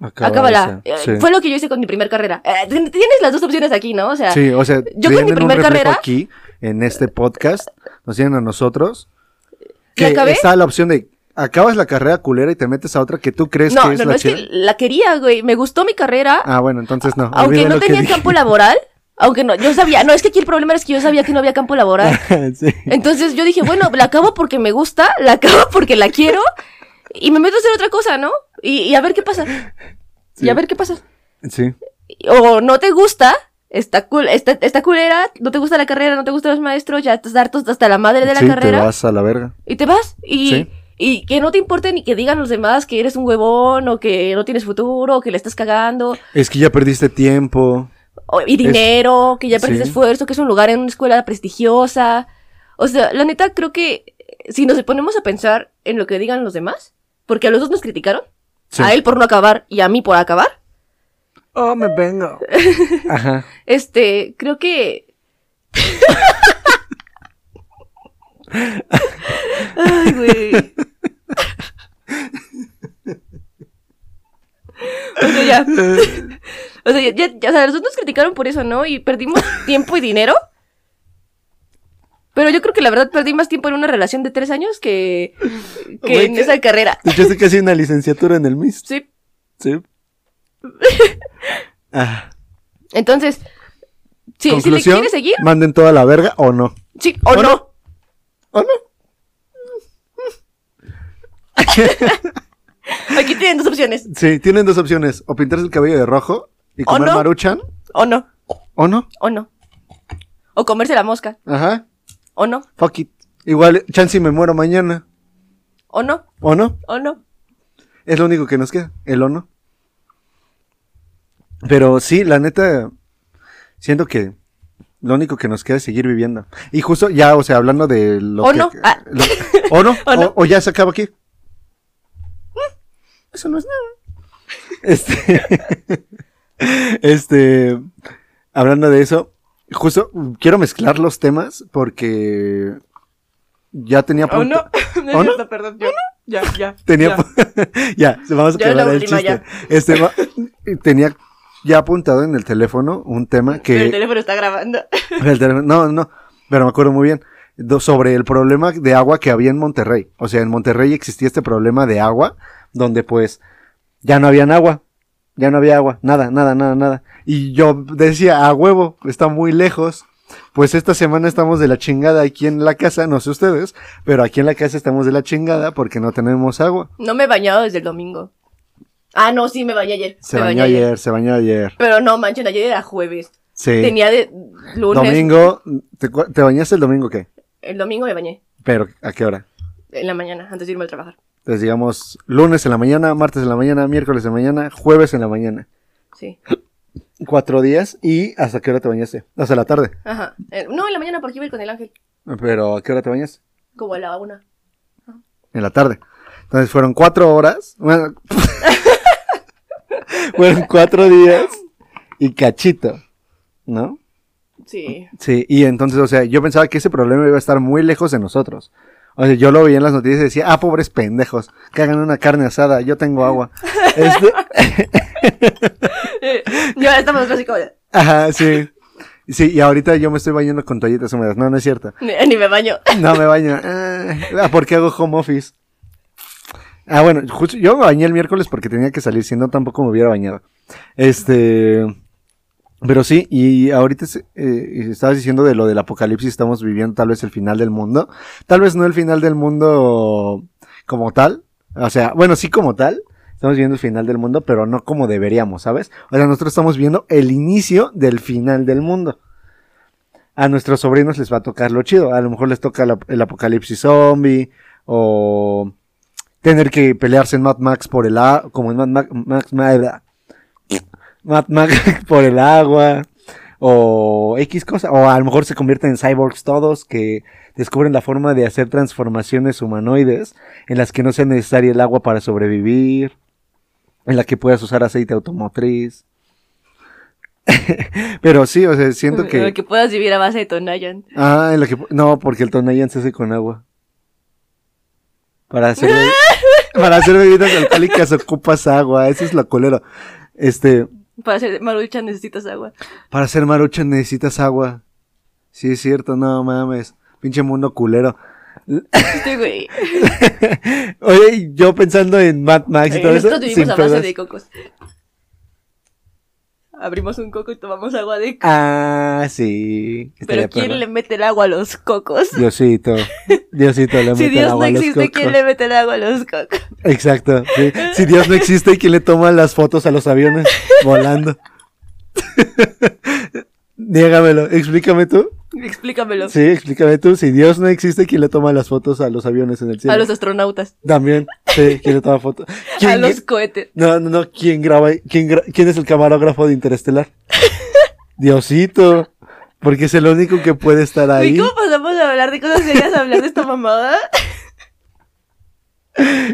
Speaker 2: Acaba
Speaker 1: acábala. Eh,
Speaker 2: Sí.
Speaker 1: Fue lo que yo hice con mi primer carrera. Eh, tienes las dos opciones aquí, ¿no? O sea,
Speaker 2: Sí, o sea,
Speaker 1: yo con mi primer carrera-
Speaker 2: aquí, en este podcast, nos tienen a nosotros,
Speaker 1: ¿La
Speaker 2: que está la opción de, acabas la carrera culera y te metes a otra que tú crees
Speaker 1: no,
Speaker 2: que es
Speaker 1: no,
Speaker 2: la
Speaker 1: no, es
Speaker 2: chida.
Speaker 1: que la quería, güey. Me gustó mi carrera.
Speaker 2: Ah, bueno, entonces no.
Speaker 1: aunque no tenía campo laboral, aunque no, yo sabía, no, es que aquí el problema es que yo sabía que no había campo laboral. (laughs)
Speaker 2: sí.
Speaker 1: Entonces yo dije, bueno, la acabo porque me gusta, la acabo porque la quiero, y me meto a hacer otra cosa, ¿no? Y, y a ver qué pasa.
Speaker 2: Sí.
Speaker 1: Y a ver qué pasa.
Speaker 2: Sí.
Speaker 1: O no te gusta, está, cool, está, está culera, no te gusta la carrera, no te gustan los maestros, ya estás harto hasta la madre de la
Speaker 2: Sí,
Speaker 1: carrera,
Speaker 2: te vas a la verga.
Speaker 1: y te vas. Y,
Speaker 2: Sí.
Speaker 1: Y que no te importe ni que digan los demás que eres un huevón, o que no tienes futuro, o que le estás cagando.
Speaker 2: Es que ya perdiste tiempo.
Speaker 1: O- y dinero, que ya perdiste
Speaker 2: sí.
Speaker 1: esfuerzo, que es un lugar en una escuela prestigiosa. O sea, la neta, creo que si nos ponemos a pensar en lo que digan los demás, porque a los dos nos criticaron,
Speaker 2: Sí.
Speaker 1: a él por no acabar y a mí por acabar,
Speaker 2: Oh, me vengo. Ajá.
Speaker 1: este, creo que... (laughs) Ay, güey. O sea, ya. (laughs) O sea, ya, o sea, los dos nos criticaron por eso, ¿no? Y perdimos tiempo y dinero. Pero yo creo que la verdad perdí más tiempo en una relación de tres años que, que en esa carrera.
Speaker 2: Te echaste casi una licenciatura en el MIS.
Speaker 1: Sí.
Speaker 2: Sí. (laughs) Ah.
Speaker 1: Entonces, sí, si le quieres seguir,
Speaker 2: Manden toda la verga o no.
Speaker 1: sí o,
Speaker 2: ¿O
Speaker 1: no.
Speaker 2: no? ¿O no? (laughs)
Speaker 1: Aquí tienen dos opciones.
Speaker 2: Sí, tienen dos opciones. O pintarse el cabello de rojo y
Speaker 1: ¿O
Speaker 2: comer
Speaker 1: no?
Speaker 2: maruchan.
Speaker 1: O no.
Speaker 2: ¿O no?
Speaker 1: O no. O comerse la mosca.
Speaker 2: Ajá.
Speaker 1: O no.
Speaker 2: Fuck it. Igual, chance y me muero mañana.
Speaker 1: O no.
Speaker 2: ¿O no?
Speaker 1: O no.
Speaker 2: Es lo único que nos queda. El o no. Pero sí, la neta, siento que lo único que nos queda es seguir viviendo. Y justo ya, o sea, hablando de lo
Speaker 1: ¿O
Speaker 2: que...
Speaker 1: no? Ah.
Speaker 2: lo- ¿O no? (laughs)
Speaker 1: ¿O no?
Speaker 2: ¿O, o ya se acaba aquí? Eso no es nada. Este... (laughs) este... Hablando de eso, justo quiero mezclar los temas porque ya tenía...
Speaker 1: O no. (laughs) No es
Speaker 2: ¿O no?
Speaker 1: perdón. Yo. Ya, ya.
Speaker 2: Tenía
Speaker 1: ya.
Speaker 2: ya, vamos a
Speaker 1: Ya
Speaker 2: acabar el
Speaker 1: última,
Speaker 2: chiste. Este va- tenía ya apuntado en el teléfono un tema
Speaker 1: Pero el
Speaker 2: que
Speaker 1: teléfono está grabando. (laughs)
Speaker 2: el teléfono- no, no, pero me acuerdo muy bien sobre el problema de agua que había en Monterrey. O sea, en Monterrey existía este problema de agua donde pues ya no habían agua. Ya no había agua, nada, nada, nada, nada. Y yo decía, a huevo, está muy lejos. Pues esta semana estamos de la chingada aquí en la casa, no sé ustedes, pero aquí en la casa estamos de la chingada porque no tenemos agua.
Speaker 1: No me he bañado desde el domingo. Ah, no, sí, me bañé ayer.
Speaker 2: Se
Speaker 1: me
Speaker 2: bañó
Speaker 1: bañé
Speaker 2: ayer, se bañó ayer.
Speaker 1: Pero no, manchen, ayer era jueves.
Speaker 2: Sí.
Speaker 1: Tenía de lunes.
Speaker 2: Domingo, ¿te, cu- te bañaste el domingo qué?
Speaker 1: El domingo me bañé.
Speaker 2: Pero, ¿a qué hora?
Speaker 1: En la mañana, antes de irme a trabajar.
Speaker 2: Entonces, digamos, lunes en la mañana, martes en la mañana, miércoles en la mañana, jueves en la mañana.
Speaker 1: Sí.
Speaker 2: Cuatro días y ¿hasta qué hora te bañaste? Hasta la tarde.
Speaker 1: Ajá. Eh, no, en la mañana porque iba a ir con el ángel.
Speaker 2: Pero, ¿a qué hora te bañaste?
Speaker 1: Como a la una.
Speaker 2: En la tarde. Entonces, fueron cuatro horas. Bueno, (laughs) fueron cuatro días y cachito, ¿no?
Speaker 1: Sí.
Speaker 2: Sí, y entonces, o sea, yo pensaba que ese problema iba a estar muy lejos de nosotros. O sea, yo lo veía en las noticias y decía, ah, pobres pendejos, que hagan una carne asada, yo tengo agua. Este, (laughs)
Speaker 1: ya estamos así como...
Speaker 2: ajá, sí. Sí, y ahorita yo me estoy bañando con toallitas húmedas. No, no es cierto.
Speaker 1: Ni, ni me baño.
Speaker 2: No me baño. Ah, porque hago home office. Ah, bueno, justo yo me bañé el miércoles porque tenía que salir, si no tampoco me hubiera bañado. Este. Pero sí, y ahorita eh, estabas diciendo de lo del apocalipsis, estamos viviendo tal vez el final del mundo. Tal vez no el final del mundo como tal. O sea, bueno, sí como tal. Estamos viendo el final del mundo, pero no como deberíamos, ¿sabes? O sea, nosotros estamos viendo el inicio del final del mundo. A nuestros sobrinos les va a tocar lo chido. A lo mejor les toca el apocalipsis zombie o tener que pelearse en Mad Max por el agua, como en Mad Max, Max- Mad- Mad Max (laughs) por el agua o X cosa, o a lo mejor se convierten en cyborgs todos que descubren la forma de hacer transformaciones humanoides en las que no sea necesario el agua para sobrevivir, en la que puedas usar aceite automotriz. (laughs) Pero sí, o sea, siento que...
Speaker 1: Que puedas vivir a base de Tonayan.
Speaker 2: Ah, en la que... No, porque el Tonayan se hace con agua. Para hacer, (laughs) para hacer bebidas alcohólicas ocupas agua, eso es lo colero. Este,
Speaker 1: Para hacer marucha necesitas agua.
Speaker 2: para hacer marucha necesitas agua. Sí, es cierto, no mames. Pinche mundo culero.
Speaker 1: Este güey. (laughs)
Speaker 2: Oye, yo pensando en Mad Max y todo eso.
Speaker 1: Nosotros vivimos
Speaker 2: sin
Speaker 1: a base de cocos. Abrimos un coco y tomamos agua de coco.
Speaker 2: Ah, sí.
Speaker 1: Pero ¿quién le mete el agua a los cocos? (laughs)
Speaker 2: Diosito. Diosito le
Speaker 1: Si
Speaker 2: mete el
Speaker 1: Dios no
Speaker 2: agua a los
Speaker 1: existe, ¿quién
Speaker 2: cocos.
Speaker 1: le mete el agua a los cocos? (laughs)
Speaker 2: Exacto. sí. Si Dios no existe, ¿quién le toma las fotos a los aviones volando? (laughs) Niégamelo, explícame tú.
Speaker 1: Explícamelo.
Speaker 2: Sí, explícame tú. Si Dios no existe, ¿quién le toma las fotos a los aviones en el cielo?
Speaker 1: A los astronautas.
Speaker 2: También, sí, ¿quién le toma fotos? (laughs)
Speaker 1: A
Speaker 2: ¿Quién,
Speaker 1: los cohetes.
Speaker 2: No, no, no, ¿quién graba? ¿Quién, gra- ¿Quién es el camarógrafo de Interestelar? (laughs) Diosito. Porque es el único que puede estar
Speaker 1: ¿Y
Speaker 2: ahí.
Speaker 1: cómo pasamos a hablar de cosas serias a hablar de esta mamada? (laughs)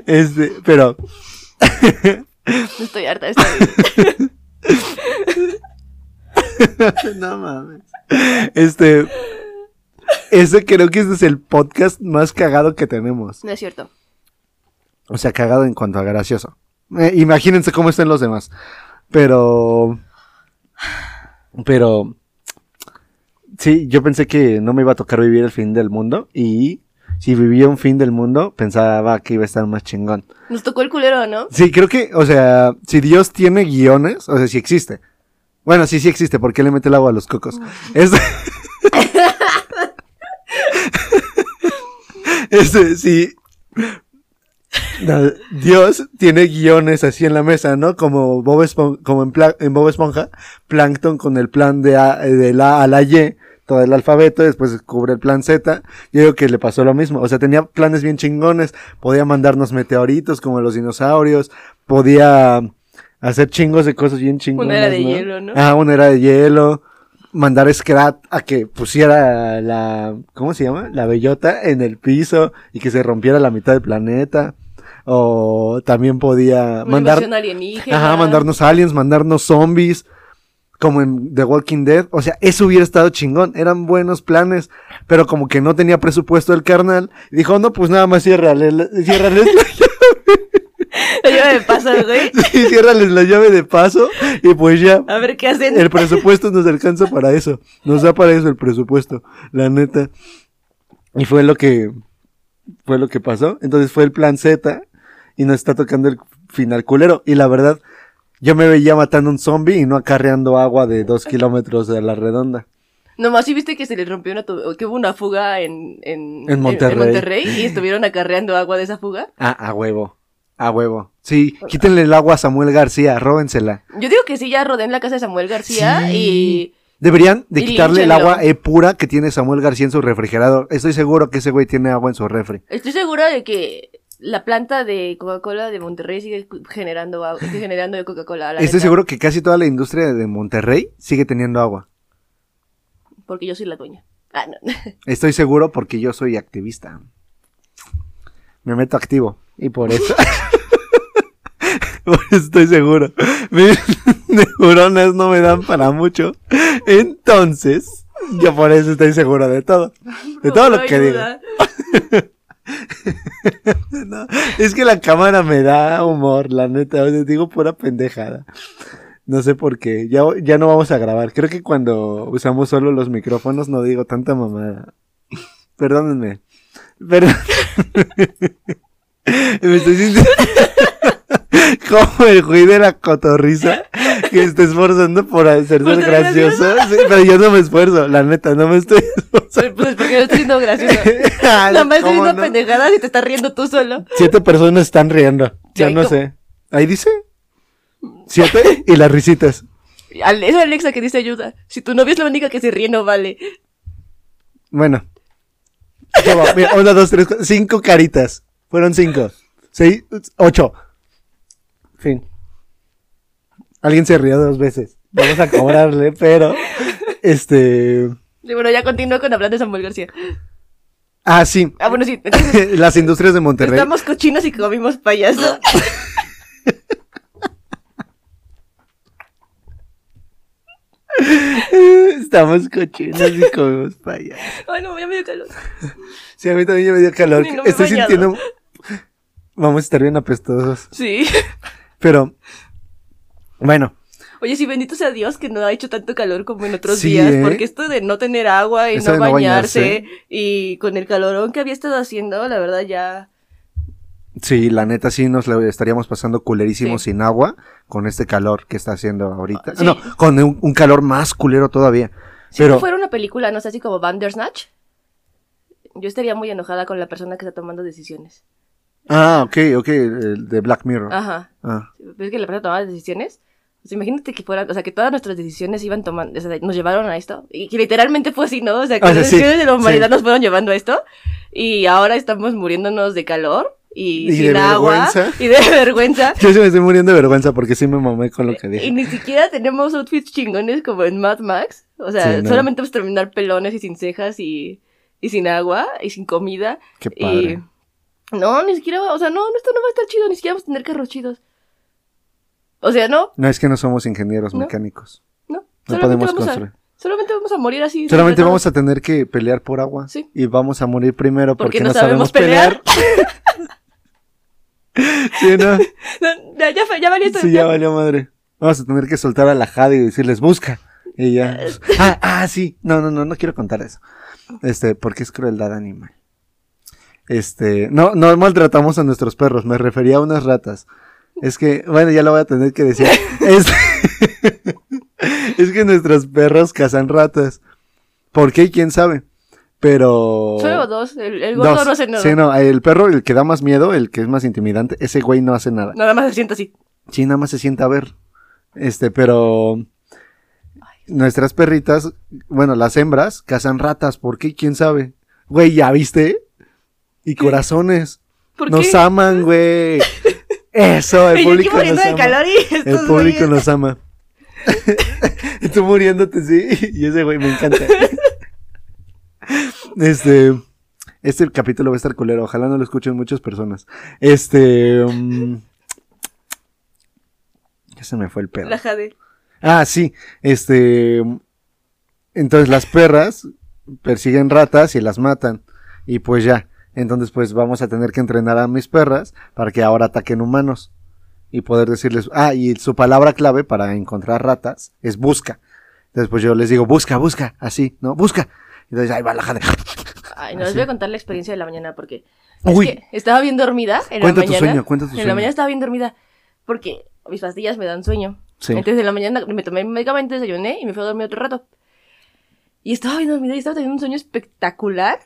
Speaker 2: Este, pero,
Speaker 1: Estoy harta de esto. (laughs)
Speaker 2: no mames. Este, ese creo que este es el podcast más cagado que tenemos.
Speaker 1: No es cierto.
Speaker 2: O sea, cagado en cuanto a gracioso. Eh, imagínense cómo están los demás. Pero, pero, sí, yo pensé que no me iba a tocar vivir el fin del mundo y si vivía un fin del mundo pensaba que iba a estar más chingón.
Speaker 1: Nos tocó el culero, ¿no?
Speaker 2: Sí, creo que, o sea, si Dios tiene guiones, o sea, si existe. Bueno, sí, sí existe, ¿por qué le mete el agua a los cocos? Es... (laughs) Este, sí. Dios tiene guiones así en la mesa, ¿no? Como Bob Espon- como en, en Bob Esponja, Plankton con el plan de, A, de la A a la Y, todo el alfabeto, después descubre el plan Z. Yo digo que le pasó lo mismo. O sea, tenía planes bien chingones. Podía mandarnos meteoritos como los dinosaurios. Podía hacer chingos de cosas bien chingonas.
Speaker 1: Una era de
Speaker 2: ¿no?
Speaker 1: hielo, ¿no?
Speaker 2: Ah, una era de hielo. Mandar Scrat a que pusiera la, ¿cómo se llama? La bellota en el piso y que se rompiera la mitad del planeta. O también podía
Speaker 1: Una
Speaker 2: mandar,
Speaker 1: alienígena.
Speaker 2: ajá, mandarnos aliens, mandarnos zombies, como en The Walking Dead. O sea, eso hubiera estado chingón. Eran buenos planes, pero como que no tenía presupuesto el carnal. Dijo, no, pues nada más ciérrale, ciérrales (laughs) (laughs) la
Speaker 1: lleva de paso, güey. (laughs)
Speaker 2: Sí, ciérrales la llave de paso y pues ya.
Speaker 1: A ver qué hacen.
Speaker 2: El (laughs) presupuesto nos alcanza para eso. Nos da para eso el presupuesto, la neta. Y fue lo que fue lo que pasó. Entonces fue el plan Z y nos está tocando el final culero. Y la verdad, yo me veía matando un zombie y no acarreando agua de dos kilómetros de la redonda.
Speaker 1: Nomás sí viste que se les rompió una que hubo una fuga en, en,
Speaker 2: En Monterrey.
Speaker 1: Monterrey y estuvieron acarreando agua de esa fuga.
Speaker 2: Ah, a huevo. A huevo. Sí, quítenle el agua a Samuel García, róbensela.
Speaker 1: Yo digo que sí, ya rodé en la casa de Samuel García
Speaker 2: Sí.
Speaker 1: y
Speaker 2: Deberían de
Speaker 1: Y
Speaker 2: quitarle el agua eh, pura que tiene Samuel García en su refrigerador. Estoy seguro que ese güey tiene agua en su refri.
Speaker 1: estoy segura de que la planta de Coca-Cola de Monterrey sigue generando agua, sigue generando de Coca-Cola. la
Speaker 2: Estoy seguro que casi toda la industria de Monterrey sigue teniendo agua.
Speaker 1: Porque yo soy la dueña. Ah, no. (laughs)
Speaker 2: Estoy seguro porque yo soy activista. Me meto activo. Y por eso. (laughs) por eso estoy seguro. Mis (laughs) neuronas no me dan para mucho. Entonces, yo por eso estoy seguro de todo. De todo lo que digo. (laughs) No, es que la cámara me da humor, la neta. o sea, digo pura pendejada. No sé por qué. Ya, ya no vamos a grabar. Creo que cuando usamos solo los micrófonos no digo tanta mamada. Perdónenme. Perdón. (laughs) Me estoy sintiendo (laughs) como el güey de la cotorriza que está esforzando por hacerse
Speaker 1: Por ser
Speaker 2: gracioso. Sí, pero yo no me esfuerzo, la neta, no me estoy
Speaker 1: Pues, pues porque no estoy siendo gracioso.
Speaker 2: Ay, (laughs)
Speaker 1: Nada más estoy
Speaker 2: ¿cómo
Speaker 1: diciendo
Speaker 2: no?
Speaker 1: pendejadas y te estás riendo tú solo.
Speaker 2: Siete personas están riendo. Ya no
Speaker 1: ¿cómo?
Speaker 2: sé. Ahí dice. Siete y las risitas.
Speaker 1: Es Alexa que dice ayuda. Si tu novia es la única que se ríe, no vale.
Speaker 2: Bueno. Va, mira, una, dos, tres, cuatro, cinco caritas. Fueron cinco. Seis, ocho. Fin. Alguien se rió dos veces. Vamos a cobrarle, (laughs) pero. Este.
Speaker 1: Bueno, ya continúo con hablar de Samuel García.
Speaker 2: Ah, sí.
Speaker 1: Ah, bueno, sí. Entonces, (laughs)
Speaker 2: Las industrias de Monterrey.
Speaker 1: estamos cochinos y comimos payaso. (laughs) (laughs)
Speaker 2: Estamos cochinos y comemos payaso.
Speaker 1: Ay, no, ya me dio calor.
Speaker 2: Sí, a mí también ya me dio calor.
Speaker 1: No me
Speaker 2: Estoy
Speaker 1: bañado.
Speaker 2: sintiendo. Vamos a estar bien apestosos.
Speaker 1: Sí.
Speaker 2: Pero. Bueno.
Speaker 1: Oye, sí, bendito sea Dios que no ha hecho tanto calor como en otros
Speaker 2: Sí,
Speaker 1: días,
Speaker 2: ¿eh?
Speaker 1: porque esto de no tener agua y no
Speaker 2: de no
Speaker 1: bañarse,
Speaker 2: bañarse.
Speaker 1: y con el calorón que había estado haciendo, la verdad ya...
Speaker 2: Sí, la neta sí nos estaríamos pasando culerísimo
Speaker 1: Sí.
Speaker 2: sin agua con este calor que está haciendo ahorita.
Speaker 1: Ah, sí.
Speaker 2: No, con un, un calor más culero todavía.
Speaker 1: Si
Speaker 2: Pero
Speaker 1: fuera una película, no sé, así como Bandersnatch, yo estaría muy enojada con la persona que está tomando decisiones.
Speaker 2: Ah, ok, ok, el de Black Mirror.
Speaker 1: Ajá.
Speaker 2: Ah,
Speaker 1: ¿Ves que la persona tomaba decisiones? O sea, imagínate que fueran, o sea, que todas nuestras decisiones iban tomando, o sea, nos llevaron a esto. Y que literalmente fue así, ¿no? O sea, que
Speaker 2: O sea,
Speaker 1: las
Speaker 2: sí,
Speaker 1: decisiones de la humanidad nos fueron llevando a esto. Y ahora estamos muriéndonos de calor y,
Speaker 2: Y
Speaker 1: sin
Speaker 2: de
Speaker 1: agua
Speaker 2: vergüenza. (laughs)
Speaker 1: y de vergüenza. (laughs)
Speaker 2: Yo sí me estoy muriendo de vergüenza porque sí me mamé con lo que
Speaker 1: Y
Speaker 2: dije.
Speaker 1: ni siquiera tenemos outfits chingones como en Mad Max. O sea,
Speaker 2: Sí, no.
Speaker 1: solamente vamos a terminar pelones y sin cejas y, y sin agua y sin comida.
Speaker 2: Qué
Speaker 1: Y
Speaker 2: padre.
Speaker 1: no, ni siquiera, va- o sea, no, esto no va a estar chido, ni siquiera vamos a tener carros chidos. O sea, no,
Speaker 2: No es que no somos ingenieros
Speaker 1: No.
Speaker 2: mecánicos.
Speaker 1: no.
Speaker 2: No podemos construir.
Speaker 1: A, solamente vamos a morir así.
Speaker 2: Solamente vamos a tener que pelear por agua.
Speaker 1: Sí.
Speaker 2: Y vamos a morir primero porque,
Speaker 1: Porque
Speaker 2: no, sabemos
Speaker 1: sabemos
Speaker 2: pelear. (laughs) (laughs) sí, ¿no? (laughs)
Speaker 1: No, ya, ya, ya valió esto.
Speaker 2: Sí, ya valió madre. Vamos a tener que soltar a la Jade y decirles, busca. Y ya. (laughs) Ah, ah, sí. No, no, no, no quiero contar eso. Este, porque es crueldad animal. Este, no, no maltratamos a nuestros perros, me refería a unas ratas. Es que, bueno, ya lo voy a tener que decir. Es, es que nuestros perros cazan ratas. ¿Por qué? ¿Quién sabe? Pero...
Speaker 1: Solo dos. El, el gordo
Speaker 2: Dos.
Speaker 1: no hace nada.
Speaker 2: Sí, no, el perro, el que da más miedo, el que es más intimidante, ese güey no hace nada.
Speaker 1: Nada más se sienta así.
Speaker 2: Sí, nada más se sienta a ver. Este, pero nuestras perritas, bueno, las hembras cazan ratas, ¿por qué? ¿Quién sabe? Güey, ¿ya viste? Y corazones.
Speaker 1: ¿Por
Speaker 2: Nos
Speaker 1: qué?
Speaker 2: aman, güey. (laughs) Eso, el público nos
Speaker 1: de
Speaker 2: ama.
Speaker 1: calor y
Speaker 2: El público
Speaker 1: güeyes-
Speaker 2: nos ama. (laughs) y tú muriéndote, sí. Y ese güey me encanta. (laughs) Este. Este capítulo va a estar culero. Ojalá no lo escuchen muchas personas. Este. mm, ya se me fue el pedo.
Speaker 1: La jade.
Speaker 2: Ah, sí. Este. Entonces las perras persiguen ratas y las matan. Y pues ya. Entonces pues vamos a tener que entrenar a mis perras para que ahora ataquen humanos. Y poder decirles. Ah, y su palabra clave para encontrar ratas es busca. Entonces pues yo les digo, busca, busca. Así, ¿no? Busca. Entonces ahí va la jade.
Speaker 1: Ay, no, les voy a contar la experiencia de la mañana porque.
Speaker 2: Uy.
Speaker 1: Es que estaba bien dormida en
Speaker 2: Cuenta
Speaker 1: la
Speaker 2: tu
Speaker 1: mañana.
Speaker 2: sueño, cuenta tu
Speaker 1: En
Speaker 2: sueño.
Speaker 1: la mañana estaba bien dormida porque mis pastillas me dan sueño.
Speaker 2: Sí.
Speaker 1: Entonces en la mañana me tomé mi medicamento, desayuné y me fui a dormir otro rato. Y estaba bien dormida y estaba teniendo un sueño espectacular.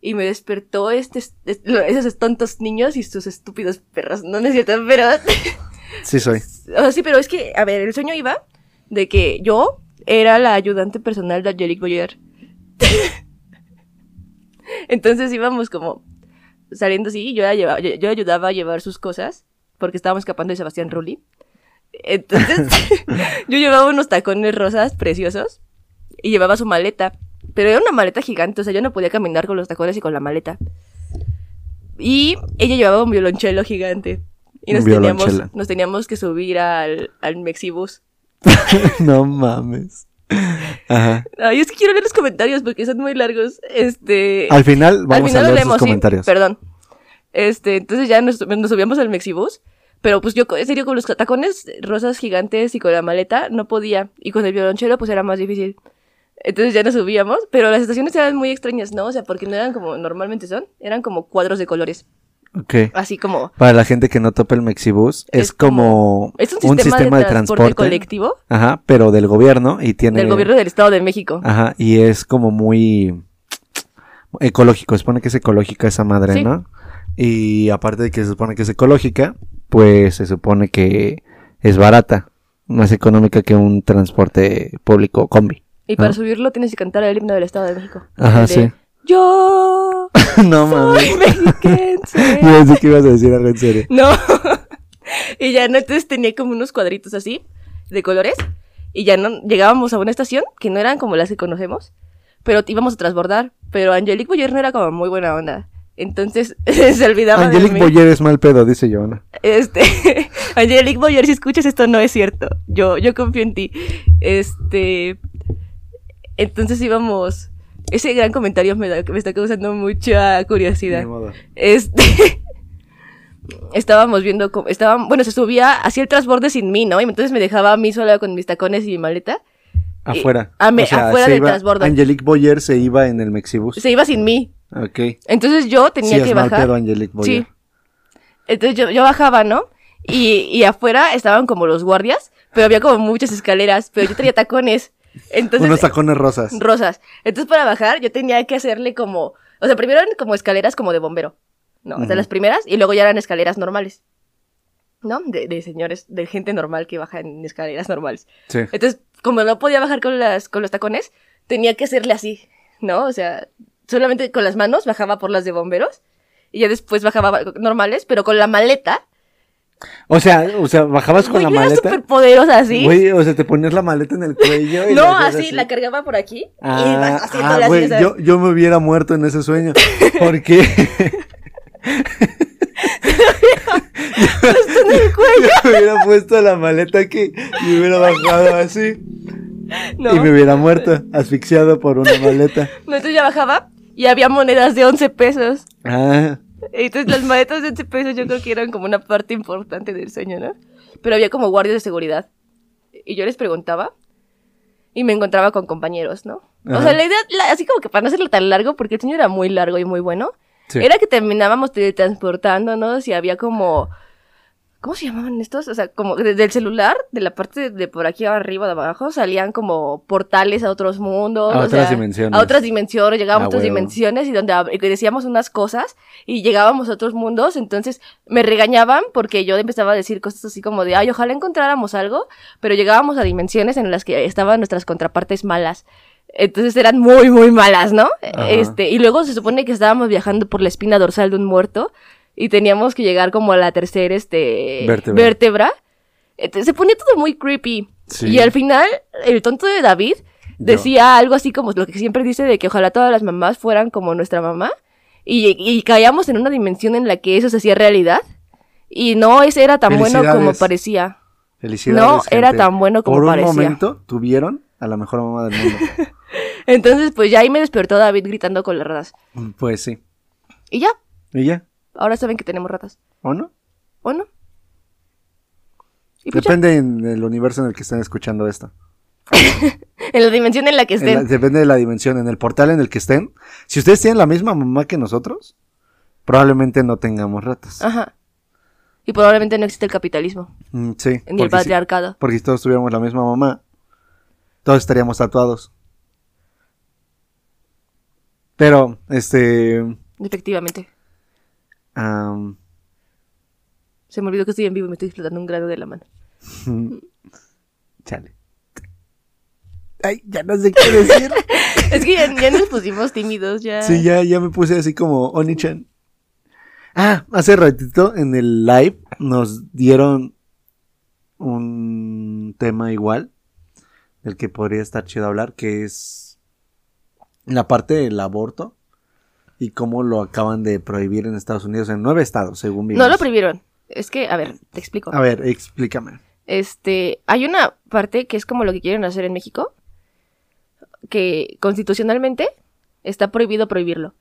Speaker 1: Y me despertó este, este- esos tontos niños y sus estúpidos perros. No, no es cierto, pero... (laughs)
Speaker 2: Sí soy.
Speaker 1: O sea, sí, pero es que, a ver, el sueño iba de que yo era la ayudante personal de Angelique Boyer. (laughs) Entonces íbamos como saliendo así, yo, la llevaba- yo, yo ayudaba a llevar sus cosas, porque estábamos escapando de Sebastián Rulli. Entonces, (laughs) (laughs) yo llevaba unos tacones rosas preciosos y llevaba su maleta, pero era una maleta gigante, o sea, yo no podía caminar con los tacones y con la maleta. Y ella llevaba un violonchelo gigante. Y teníamos, nos teníamos que subir al, al Mexibus.
Speaker 2: no mames. Ajá.
Speaker 1: Ay, es que quiero leer los comentarios porque son muy largos. Este.
Speaker 2: Al final
Speaker 1: al
Speaker 2: vamos
Speaker 1: final
Speaker 2: a
Speaker 1: los
Speaker 2: leer
Speaker 1: leemos,
Speaker 2: sus
Speaker 1: sí,
Speaker 2: comentarios.
Speaker 1: Perdón. Este, entonces ya nos, nos subíamos al Mexibus Pero pues yo, en serio, con los tacones rosas gigantes y con la maleta no podía. Y con el violonchelo pues era más difícil. Entonces ya no subíamos, pero las estaciones eran muy extrañas, ¿no? O sea, porque no eran como normalmente son, eran como cuadros de colores.
Speaker 2: Ok.
Speaker 1: Así como...
Speaker 2: Para la gente que no topa el Mexibus, es,
Speaker 1: Es
Speaker 2: como,
Speaker 1: Es un sistema, de, transporte, colectivo
Speaker 2: Ajá, pero del gobierno y tiene...
Speaker 1: del gobierno del Estado de México.
Speaker 2: Ajá, y es como muy ecológico, se supone que es ecológica esa madre,
Speaker 1: Sí.
Speaker 2: ¿no? Y aparte de que se supone que es ecológica, pues se supone que es barata, más económica que un transporte público combi.
Speaker 1: Y para subirlo tienes que cantar el himno del Estado de México.
Speaker 2: Ajá,
Speaker 1: de,
Speaker 2: sí.
Speaker 1: Yo (laughs)
Speaker 2: no mames.
Speaker 1: soy mexiquense. (laughs)
Speaker 2: Yo pensé que ibas a decir algo en serio.
Speaker 1: No. (laughs) y ya no, entonces tenía como unos cuadritos así, de colores. Y ya no llegábamos a una estación que no eran como las que conocemos, pero íbamos a transbordar. Pero Angelique Boyer no era como muy buena onda. Entonces se olvidaba de
Speaker 2: Angelique
Speaker 1: mí.
Speaker 2: Boyer es mal pedo, dice Joana.
Speaker 1: Este, Angelique Boyer, si escuchas esto no es cierto. Yo, yo confío en ti. Este, entonces íbamos. Ese gran comentario me, da- me está causando mucha curiosidad.
Speaker 2: Modo.
Speaker 1: Este. (laughs) Estábamos viendo cómo. Estaban, bueno, se subía hacia el transborde sin mí, ¿no? Y entonces me dejaba a mí sola con mis tacones y mi maleta.
Speaker 2: Afuera.
Speaker 1: a me- afuera
Speaker 2: se
Speaker 1: del
Speaker 2: iba-
Speaker 1: transbordo.
Speaker 2: Angelique Boyer se iba en el Mexibus.
Speaker 1: Se iba sin mí.
Speaker 2: Ok.
Speaker 1: Entonces yo tenía
Speaker 2: Sí,
Speaker 1: que
Speaker 2: es
Speaker 1: bajar.
Speaker 2: pedo Angelique Boyer.
Speaker 1: Sí. Entonces yo, yo bajaba, ¿no? Y, y afuera estaban como los guardias, pero había como muchas escaleras, pero yo tenía tacones. Entonces,
Speaker 2: Unos tacones rosas.
Speaker 1: rosas. Entonces para bajar yo tenía que hacerle como, o sea, primero eran como escaleras como de bombero, ¿no? O sea, las primeras y luego ya eran escaleras normales. ¿No? De, de señores, de gente normal que baja en escaleras normales.
Speaker 2: Sí.
Speaker 1: Entonces, como no podía bajar con las con los tacones, tenía que hacerle así, ¿no? O sea, solamente con las manos bajaba por las de bomberos y ya después bajaba normales, pero con la maleta.
Speaker 2: O sea, o sea, bajabas con
Speaker 1: Güey,
Speaker 2: la
Speaker 1: yo era
Speaker 2: maleta.
Speaker 1: súper poderosa así.
Speaker 2: Güey, o sea, te ponías la maleta en el cuello. y (laughs)
Speaker 1: no, así, la cargaba por aquí y
Speaker 2: Ah,
Speaker 1: iba
Speaker 2: ah,
Speaker 1: haciéndola así,
Speaker 2: güey, yo, yo me hubiera muerto en ese sueño. Porque (laughs) (laughs)
Speaker 1: en el cuello.
Speaker 2: me hubiera puesto la maleta aquí y hubiera bajado así.
Speaker 1: No.
Speaker 2: Y me hubiera muerto, asfixiado por una maleta.
Speaker 1: No, entonces ya bajaba y había monedas de 11 pesos.
Speaker 2: Ah,
Speaker 1: Entonces las maletas de 11 pesos yo creo que eran como una parte importante del sueño, ¿no? Pero había como guardias de seguridad. Y yo les preguntaba y me encontraba con compañeros, ¿no? O sea, la idea, la- así como que para no hacerlo tan largo, porque el sueño era muy largo y muy bueno,
Speaker 2: sí.
Speaker 1: era que terminábamos teletransportándonos y había como... ¿Cómo se llamaban estos? O sea, como desde el celular, de la parte de por aquí arriba, de abajo, salían como portales a otros mundos.
Speaker 2: A
Speaker 1: o
Speaker 2: otras
Speaker 1: sea,
Speaker 2: dimensiones.
Speaker 1: A otras dimensiones, llegábamos
Speaker 2: Ah,
Speaker 1: a otras
Speaker 2: huevo.
Speaker 1: dimensiones y donde decíamos unas cosas y llegábamos a otros mundos. Entonces me regañaban porque yo empezaba a decir cosas así como de, ay, ojalá encontráramos algo, pero llegábamos a dimensiones en las que estaban nuestras contrapartes malas. Entonces eran muy, muy malas, ¿no?
Speaker 2: Ajá.
Speaker 1: Este, y luego se supone que estábamos viajando por la espina dorsal de un muerto y teníamos que llegar como a la tercera este,
Speaker 2: Vértebra.
Speaker 1: vértebra. Entonces, se ponía todo muy creepy.
Speaker 2: Sí.
Speaker 1: Y al final, el tonto de David decía algo así como lo que siempre dice de que ojalá todas las mamás fueran como nuestra mamá. Y, y caíamos en una dimensión en la que eso se hacía realidad. Y no ese era tan bueno como parecía.
Speaker 2: Felicidades.
Speaker 1: No, era tan bueno como
Speaker 2: Por un
Speaker 1: parecía.
Speaker 2: momento tuvieron a la mejor mamá del mundo. (laughs)
Speaker 1: Entonces, pues ya ahí me despertó David gritando con las ratas.
Speaker 2: pues sí.
Speaker 1: Y ya,
Speaker 2: ¿Y ya?
Speaker 1: Ahora saben que tenemos ratas.
Speaker 2: ¿O no?
Speaker 1: ¿O no? Y pues
Speaker 2: Depende en el universo en el que estén escuchando esto. (laughs)
Speaker 1: en la dimensión en la que
Speaker 2: la-
Speaker 1: estén.
Speaker 2: depende de la dimensión, en el portal en el que estén. Si ustedes tienen la misma mamá que nosotros, probablemente no tengamos ratas.
Speaker 1: Ajá. Y probablemente no existe el capitalismo.
Speaker 2: Mm, sí.
Speaker 1: Ni el patriarcado.
Speaker 2: porque si todos tuviéramos la misma mamá, todos estaríamos tatuados. Pero, este...
Speaker 1: Efectivamente. Se me olvidó que estoy en vivo y me estoy explotando un grado de la mano. (laughs)
Speaker 2: chale. Ay, ya no sé qué decir. (laughs)
Speaker 1: Es que ya, ya nos pusimos tímidos, ya.
Speaker 2: Sí, ya, ya me puse así como Oni-chan. Ah, hace ratito en el live nos dieron un tema igual, del que podría estar chido hablar, que es la parte del aborto y cómo lo acaban de prohibir en Estados Unidos, en nueve estados, según vimos.
Speaker 1: No lo prohibieron. Es que, a ver, te explico.
Speaker 2: A ver, explícame.
Speaker 1: Este, hay una parte que es como lo que quieren hacer en México, que constitucionalmente está prohibido prohibirlo.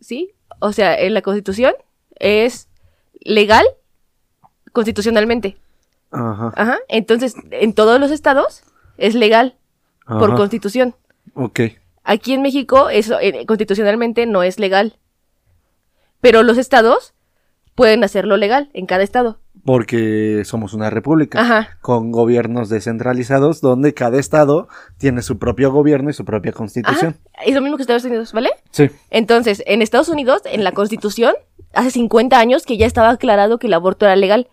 Speaker 1: ¿Sí? O sea, en la constitución es legal constitucionalmente.
Speaker 2: Ajá.
Speaker 1: Ajá. Entonces, en todos los estados es legal por constitución.
Speaker 2: Ok.
Speaker 1: Aquí en México, eso eh, constitucionalmente no es legal. Pero los estados pueden hacerlo legal en cada estado.
Speaker 2: Porque somos una república.
Speaker 1: Ajá.
Speaker 2: Con gobiernos descentralizados donde cada estado tiene su propio gobierno y su propia constitución.
Speaker 1: Ajá. Es lo mismo que Estados Unidos, ¿vale?
Speaker 2: Sí.
Speaker 1: Entonces, en Estados Unidos, en la constitución, hace 50 años que ya estaba aclarado que el aborto era legal.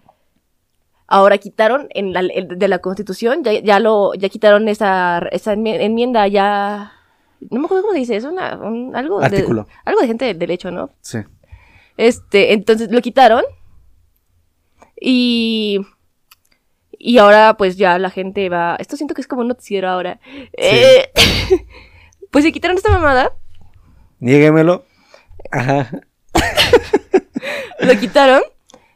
Speaker 1: Ahora quitaron en la, de la constitución, ya, ya lo, ya quitaron esa, esa enmi- enmienda, ya, no me acuerdo cómo se dice, es una, un- algo
Speaker 2: Artículo.
Speaker 1: de, algo de gente de derecho, ¿no?
Speaker 2: Sí.
Speaker 1: Este, entonces lo quitaron. Y. Y ahora, pues ya la gente va. Esto siento que es como un noticiero ahora. Eh, (laughs) pues se quitaron esta mamada.
Speaker 2: Niéguemelo. Ajá. (laughs)
Speaker 1: Lo quitaron.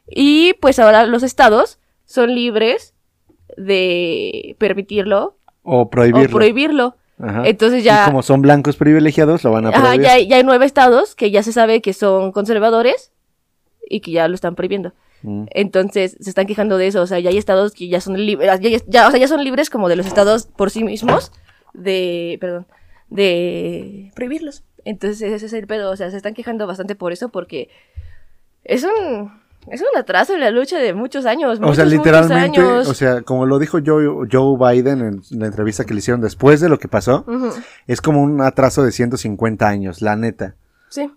Speaker 1: Y pues ahora los estados son libres de permitirlo
Speaker 2: O prohibirlo.
Speaker 1: o prohibirlo.
Speaker 2: Ajá.
Speaker 1: Entonces
Speaker 2: Y
Speaker 1: ya.
Speaker 2: como son blancos privilegiados, lo van a
Speaker 1: Ajá, ya, ya hay nueve estados que ya se sabe que son conservadores y que ya lo están prohibiendo.
Speaker 2: Mm.
Speaker 1: Entonces se están quejando de eso, o sea, ya hay estados que ya son libres, ya, ya- o sea, ya son libres como de los estados por sí mismos de, perdón, de prohibirlos. Entonces ese es el pedo, o sea, se están quejando bastante por eso porque es un es un atraso en la lucha de muchos años,
Speaker 2: O sea,
Speaker 1: muchos, muchos
Speaker 2: literalmente,
Speaker 1: años.
Speaker 2: o sea, como lo dijo Joe, Joe Biden en la entrevista que le hicieron después de lo que pasó, es como un atraso de 150 años, la neta.
Speaker 1: Sí.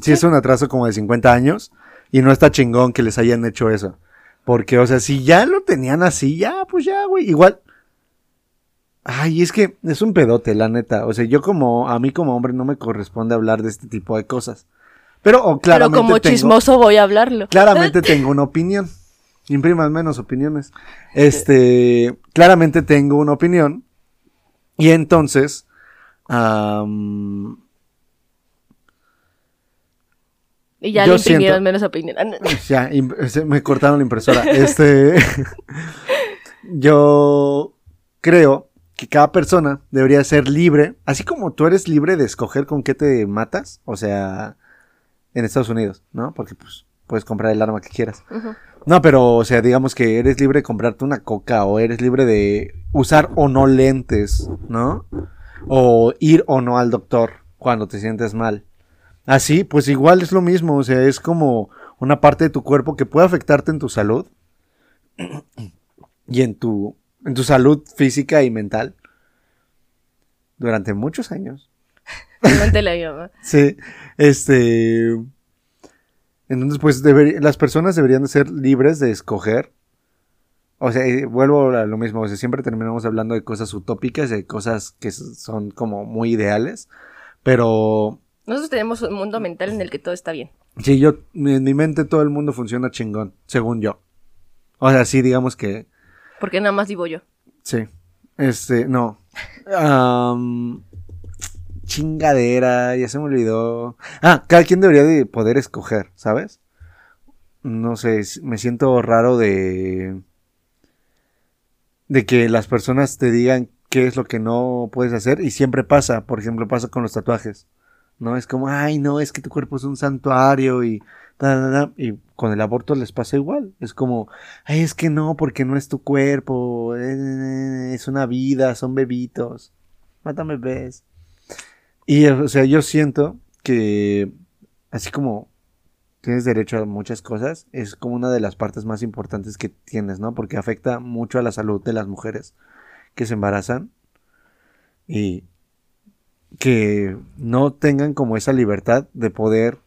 Speaker 2: Sí, es un atraso como de 50 años y no está chingón que les hayan hecho eso. Porque, o sea, si ya lo tenían así, ya, pues ya, güey, igual. Ay, es que es un pedote, la neta. O sea, yo como, a mí como hombre no me corresponde hablar de este tipo de cosas. Pero, oh,
Speaker 1: Pero
Speaker 2: claramente
Speaker 1: como
Speaker 2: tengo-
Speaker 1: chismoso voy a hablarlo.
Speaker 2: Claramente (laughs) tengo una opinión. Impriman menos opiniones. Este, claramente tengo una opinión. Y entonces,
Speaker 1: Y ya
Speaker 2: yo
Speaker 1: le imprimieron
Speaker 2: siento-
Speaker 1: menos opinión. Ah,
Speaker 2: ya, me cortaron la impresora. (laughs) Este, (laughs) yo creo que cada persona debería ser libre, así como tú eres libre de escoger con qué te matas, o sea, en Estados Unidos, ¿no? Porque pues puedes comprar el arma que quieras. No, pero, o sea, digamos que eres libre de comprarte una coca o eres libre de usar o no lentes, ¿no? O ir o no al doctor cuando te sientes mal. Así, pues igual es lo mismo, o sea, es como una parte de tu cuerpo que puede afectarte en tu salud y en tu, en tu salud física y mental durante muchos años.
Speaker 1: Pregúntale a mi mamá. (laughs)
Speaker 2: Sí, este. Entonces, pues deberí- las personas deberían de ser libres de escoger. O sea, vuelvo a lo mismo. O sea, siempre terminamos hablando de cosas utópicas, de cosas que son como muy ideales. Pero
Speaker 1: Nosotros tenemos un mundo mental en el que todo está bien.
Speaker 2: sí, yo, en mi mente todo el mundo funciona chingón, según yo. O sea, sí, digamos que
Speaker 1: Porque nada más vivo yo.
Speaker 2: Sí. Este, no. Am, chingadera, ya se me olvidó. Ah, cada quien debería de poder escoger, ¿sabes? No sé, me siento raro de. de que las personas te digan qué es lo que no puedes hacer y siempre pasa, por ejemplo, pasa con los tatuajes. ¿No? Es como, ay, no, es que tu cuerpo es un santuario y. ta, ta, ta", Y con el aborto les pasa igual. Es como, ay, es que no, porque no es tu cuerpo, eh, es una vida, son bebitos. Mátame, bebés. Y, o sea, yo siento que, así como tienes derecho a muchas cosas, es como una de las partes más importantes que tienes, ¿no? Porque afecta mucho a la salud de las mujeres que se embarazan y que no tengan como esa libertad de poder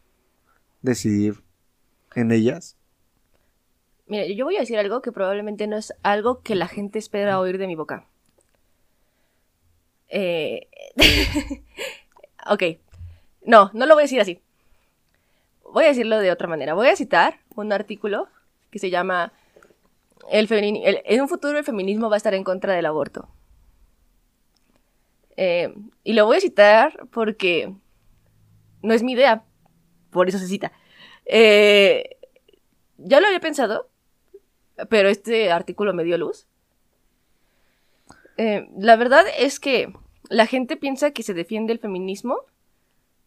Speaker 2: decidir en ellas.
Speaker 1: Mira, yo voy a decir algo que probablemente no es algo que la gente espera oír de mi boca. Eh... (laughs) ok. No, no lo voy a decir así. Voy a decirlo de otra manera. Voy a citar un artículo que se llama el el- En un futuro el feminismo va a estar en contra del aborto. Eh, y lo voy a citar porque no es mi idea. Por eso se cita. Eh, ya lo había pensado, pero este artículo me dio luz. Eh, la verdad es que la gente piensa que se defiende el feminismo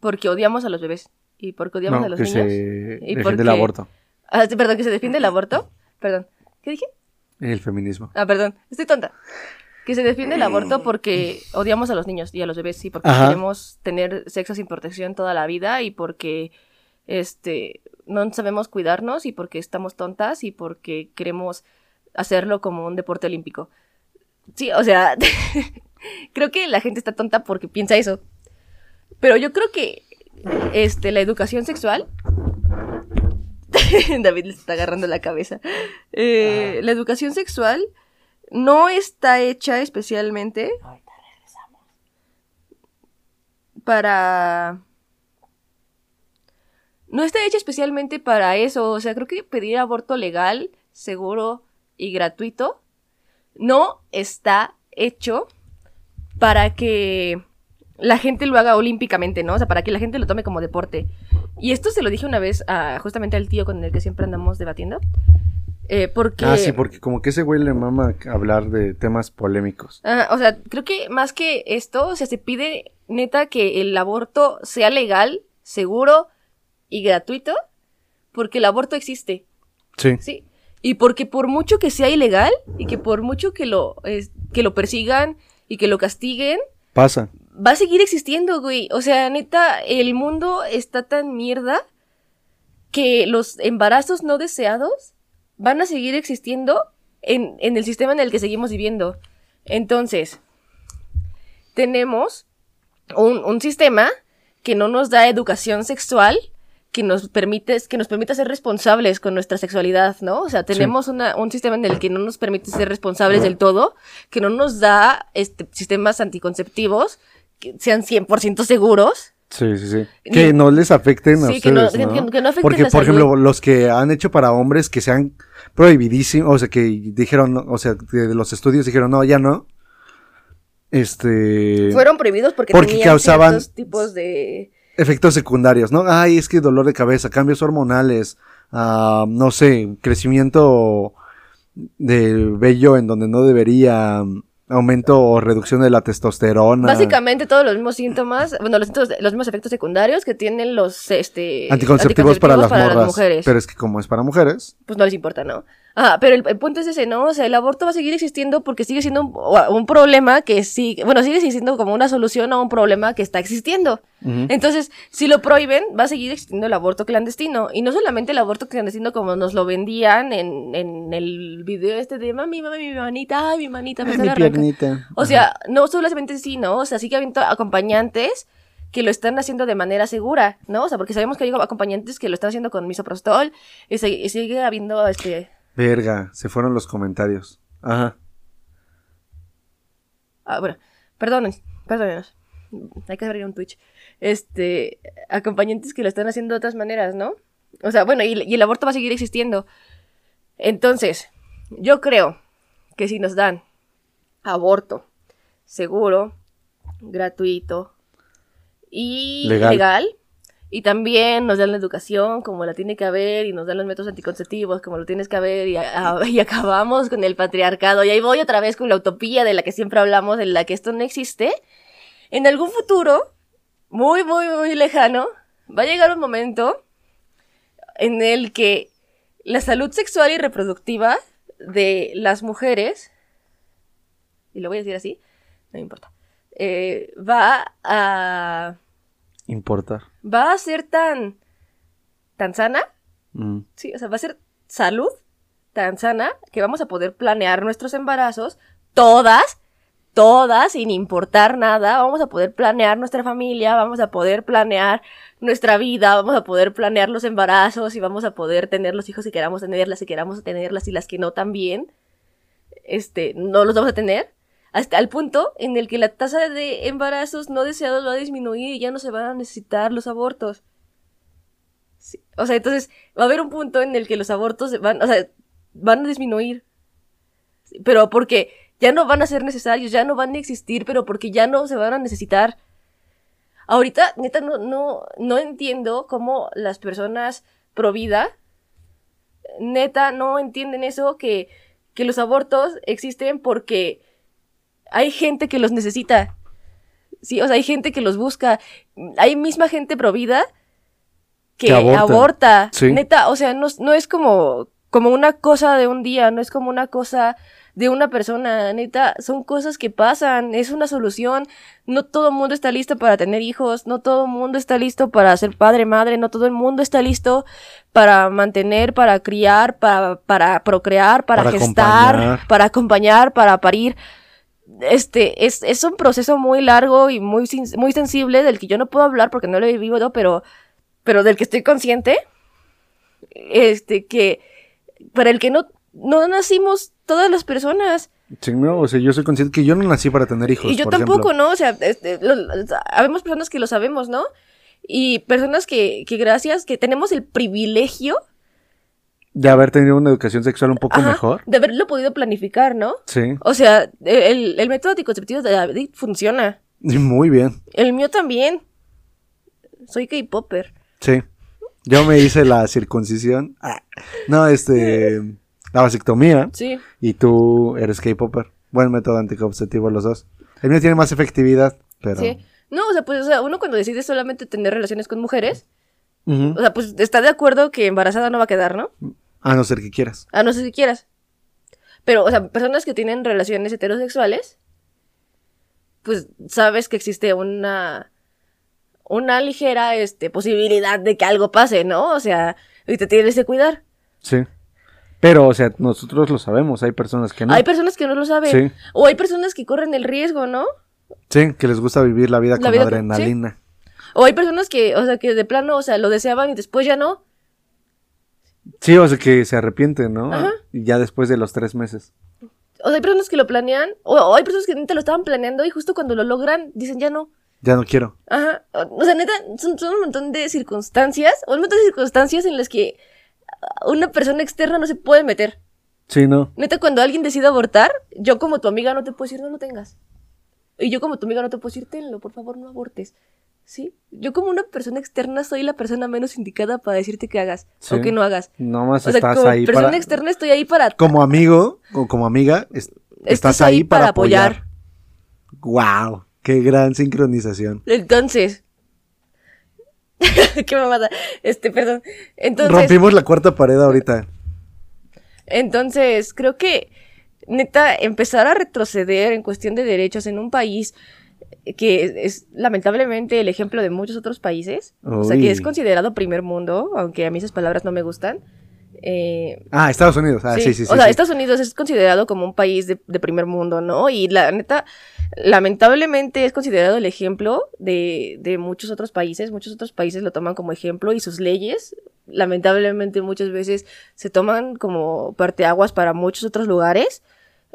Speaker 1: porque odiamos a los bebés y porque odiamos
Speaker 2: No,
Speaker 1: a los
Speaker 2: que
Speaker 1: niños.
Speaker 2: se
Speaker 1: y
Speaker 2: defiende
Speaker 1: porque-
Speaker 2: el aborto.
Speaker 1: Ah, perdón, que se defiende el aborto perdón. ¿Qué dije?
Speaker 2: El feminismo.
Speaker 1: Ah, perdón, estoy tonta. Que se defiende el aborto porque odiamos a los niños y a los bebés y porque
Speaker 2: Ajá.
Speaker 1: queremos tener sexo sin protección toda la vida y porque este no sabemos cuidarnos y porque estamos tontas y porque queremos hacerlo como un deporte olímpico. Sí, o sea, (laughs) creo que la gente está tonta porque piensa eso. Pero yo creo que este la educación sexual (laughs) David le está agarrando la cabeza. Eh, la educación sexual no está hecha especialmente para... No está hecha especialmente para eso. O sea, creo que pedir aborto legal, seguro y gratuito no está hecho para que la gente lo haga olímpicamente, ¿no? O sea, para que la gente lo tome como deporte. Y esto se lo dije una vez a, justamente al tío con el que siempre andamos debatiendo. Eh, porque...
Speaker 2: Ah, sí, porque como que ese güey le mama hablar de temas polémicos.
Speaker 1: Ah, o sea, creo que más que esto, o sea, se pide neta que el aborto sea legal, seguro y gratuito, porque el aborto existe,
Speaker 2: Sí.
Speaker 1: ¿sí? Y porque por mucho que sea ilegal y que por mucho que lo, es- que lo persigan y que lo castiguen,
Speaker 2: Pasa.
Speaker 1: va a seguir existiendo, güey. O sea, neta, el mundo está tan mierda que los embarazos no deseados van a seguir existiendo en, en el sistema en el que seguimos viviendo. Entonces, tenemos un, un sistema que no nos da educación sexual, que nos permite, que nos permite ser responsables con nuestra sexualidad, ¿no? O sea, tenemos una- un sistema en el que no nos permite ser responsables del todo, que no nos da este, sistemas anticonceptivos que sean 100% seguros.
Speaker 2: Sí, sí, sí. Que no les afecten a
Speaker 1: Sí, que no-
Speaker 2: ustedes, ¿no?
Speaker 1: que- que no afecten
Speaker 2: Porque,
Speaker 1: la
Speaker 2: por
Speaker 1: salud.
Speaker 2: ejemplo, los que han hecho para hombres que sean prohibidísimos, o sea, que dijeron, o sea, de los estudios dijeron, no, ya no. Este...
Speaker 1: Fueron prohibidos porque,
Speaker 2: Porque
Speaker 1: tenían
Speaker 2: causaban-
Speaker 1: tipos de...
Speaker 2: efectos secundarios, ¿no? Ay, es que dolor de cabeza, cambios hormonales, ah, no sé, crecimiento del vello en donde no debería, aumento o reducción de la testosterona.
Speaker 1: Básicamente todos los mismos síntomas, bueno, los, los mismos efectos secundarios que tienen los este,
Speaker 2: Anticonceptivos, para, las morras.
Speaker 1: mujeres.
Speaker 2: Pero es que como es para mujeres,
Speaker 1: Pues no les importa, ¿no? Ah, pero el, el punto es ese, ¿no? O sea, el aborto va a seguir existiendo porque sigue siendo un, un problema que sí, bueno, sigue siendo como una solución a un problema que está existiendo. Entonces, si lo prohíben, va a seguir existiendo el aborto clandestino. Y no solamente el aborto clandestino como nos lo vendían en, en el video este de mami, mami, mi manita, ay, mi manita, me sale arranca". O sea, no solamente sí, ¿no? O sea, sigue habiendo acompañantes que lo están haciendo de manera segura, ¿no? O sea, porque sabemos que hay acompañantes que lo están haciendo con misoprostol y, se- y sigue habiendo, este...
Speaker 2: Verga, se fueron los comentarios. Ajá.
Speaker 1: Ah, bueno, perdonen, perdónenos. Hay que abrir un Twitch. Este, acompañantes que lo están haciendo de otras maneras, ¿no? O sea, bueno, y, y el aborto va a seguir existiendo. Entonces, yo creo que si nos dan aborto seguro, gratuito y
Speaker 2: Legal.
Speaker 1: legal, y también nos dan la educación como la tiene que haber y nos dan los métodos anticonceptivos como lo tienes que haber (laughs) y, acabamos con el patriarcado y ahí voy otra vez con la utopía de la que siempre hablamos, en la que esto no existe. En algún futuro, muy, muy, muy lejano, va a llegar un momento en el que la salud sexual y reproductiva de las mujeres, y lo voy a decir así, no importa, eh, va a
Speaker 2: Importar.
Speaker 1: Va a ser tan tan sana,
Speaker 2: Mm.
Speaker 1: sí, o sea, va a ser salud tan sana que vamos a poder planear nuestros embarazos todas, todas sin importar nada, vamos a poder planear nuestra familia, vamos a poder planear nuestra vida, vamos a poder planear los embarazos y vamos a poder tener los hijos si queramos tenerlas, si queramos tenerlas y las que no también. Este, no los vamos a tener hasta el punto en el que la tasa de embarazos no deseados va a disminuir y ya no se van a necesitar los abortos. O sea, entonces va a haber un punto en el que los abortos van, o sea, van a disminuir. Pero porque ya no van a ser necesarios, ya no van a existir, pero porque ya no se van a necesitar. Ahorita, neta, no, no, no entiendo cómo las personas pro vida, neta, no entienden eso, que, que los abortos existen porque hay gente que los necesita. Sí, o sea, hay gente que los busca. Hay misma gente pro vida que,
Speaker 2: Que aborta.
Speaker 1: aborta.
Speaker 2: Sí.
Speaker 1: Neta, o sea, no, no es como como una cosa de un día, no es como una cosa de una persona, neta, son cosas que pasan, es una solución. No todo el mundo está listo para tener hijos, no todo el mundo está listo para ser padre, madre, no todo el mundo está listo para mantener, para criar, para, para procrear, para,
Speaker 2: Para
Speaker 1: gestar,
Speaker 2: acompañar.
Speaker 1: para acompañar, para parir. Este, es, es un proceso muy largo y muy, muy sensible del que yo no puedo hablar porque no lo he vivido, pero, pero del que estoy consciente. Este, que para el que no, no nacimos todas las personas.
Speaker 2: Sí, no, o sea, yo soy consciente que yo no nací para tener hijos.
Speaker 1: y yo
Speaker 2: por
Speaker 1: tampoco,
Speaker 2: ejemplo.
Speaker 1: ¿no? O sea, este, lo- habemos personas que lo sabemos, ¿no? Y personas que, que gracias, que tenemos el privilegio
Speaker 2: De haber tenido una educación sexual un poco
Speaker 1: ajá,
Speaker 2: mejor.
Speaker 1: de haberlo podido planificar, ¿no?
Speaker 2: Sí,
Speaker 1: O sea, el, el método anticonceptivo de David funciona.
Speaker 2: muy bien.
Speaker 1: El mío también. Soy K-Popper.
Speaker 2: Sí. Yo me hice la circuncisión. Ah, No, este. La vasectomía.
Speaker 1: Sí.
Speaker 2: Y tú eres K-Popper. Buen método anticonceptivo los dos. El mío tiene más efectividad, pero.
Speaker 1: Sí. No, o sea, pues, o sea, uno cuando decide solamente tener relaciones con mujeres, o sea, pues está de acuerdo que embarazada no va a quedar, ¿no?
Speaker 2: A no ser que quieras.
Speaker 1: A no ser si quieras. Pero, o sea, personas que tienen relaciones heterosexuales, pues sabes que existe una una ligera este posibilidad de que algo pase, ¿no? O sea, y te tienes que cuidar.
Speaker 2: Sí. Pero, o sea, nosotros lo sabemos. Hay personas que no.
Speaker 1: Hay personas que no lo saben.
Speaker 2: Sí.
Speaker 1: O hay personas que corren el riesgo, ¿no?
Speaker 2: Sí, que les gusta vivir la vida
Speaker 1: La
Speaker 2: con
Speaker 1: vida con-
Speaker 2: adrenalina.
Speaker 1: O hay personas que, o sea, que de plano, o sea, lo deseaban y después ya no.
Speaker 2: Sí, o sea, que se arrepienten, ¿no?
Speaker 1: Ajá.
Speaker 2: Y ya después de los tres meses.
Speaker 1: O sea, hay personas que lo planean, o, o hay personas que neta lo estaban planeando y justo cuando lo logran dicen ya no.
Speaker 2: Ya no quiero.
Speaker 1: Ajá. O o sea, neta, son, son un montón de circunstancias, o un montón de circunstancias en las que ah, una persona externa no se puede meter.
Speaker 2: Sí, no.
Speaker 1: Neta, cuando alguien decide abortar, yo como tu amiga no te puedo decir no lo tengas. Y yo como tu amiga no te puedo decir tenlo, por favor no abortes. ¿Sí? Yo como una persona externa soy la persona menos indicada para decirte que hagas
Speaker 2: Sí.
Speaker 1: o que no hagas.
Speaker 2: Nomás
Speaker 1: O sea,
Speaker 2: estás
Speaker 1: como
Speaker 2: ahí
Speaker 1: persona
Speaker 2: para.
Speaker 1: externa estoy ahí para...
Speaker 2: Como amigo o como amiga, es- estás, ahí para apoyar. ¡Wow! ¡Qué gran sincronización!
Speaker 1: Entonces... (laughs) Qué mamada. Este, perdón. Entonces...
Speaker 2: Rompimos la cuarta pared ahorita.
Speaker 1: Entonces, creo que, neta, empezar a retroceder en cuestión de derechos en un país que es, lamentablemente el ejemplo de muchos otros países, o sea,
Speaker 2: Uy.
Speaker 1: que es considerado primer mundo, aunque a mí esas palabras no me gustan. eh,
Speaker 2: Ah, Estados Unidos. Ah, sí, sí, sí.
Speaker 1: o sea,
Speaker 2: sí.
Speaker 1: Estados Unidos es considerado como un país de, de primer mundo, ¿no? Y la neta, lamentablemente es considerado el ejemplo de, de muchos otros países. Muchos otros países lo toman como ejemplo y sus leyes, lamentablemente muchas veces se toman como parteaguas para muchos otros lugares.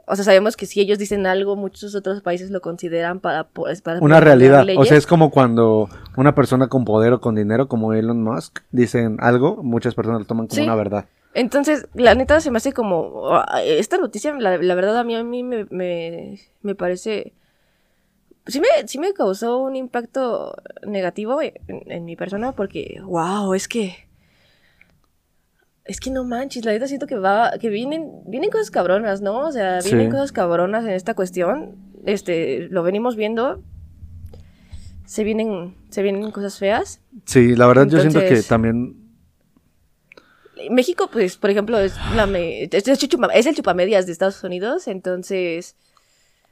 Speaker 1: O sea, sabemos que si ellos dicen algo, muchos otros países lo consideran para, para
Speaker 2: Una realidad. O sea, es como cuando una persona con poder o con dinero, como Elon Musk, dicen algo, muchas personas lo toman como
Speaker 1: Sí.
Speaker 2: una verdad.
Speaker 1: Entonces, la neta se me hace como. ah, Esta noticia, la, la verdad, a mí, a mí me, me, me parece. Sí me, sí me causó un impacto negativo en, en mi persona porque, wow, es que. Es que no manches, la neta siento que va, que vienen, vienen cosas cabronas, ¿no? O sea, vienen
Speaker 2: Sí.
Speaker 1: cosas cabronas en esta cuestión. Este, lo venimos viendo. Se vienen, se vienen cosas feas.
Speaker 2: Sí, la verdad yo siento que también
Speaker 1: México, pues, por ejemplo, es, la me- es, chupa- es el chupamedias de Estados Unidos, entonces,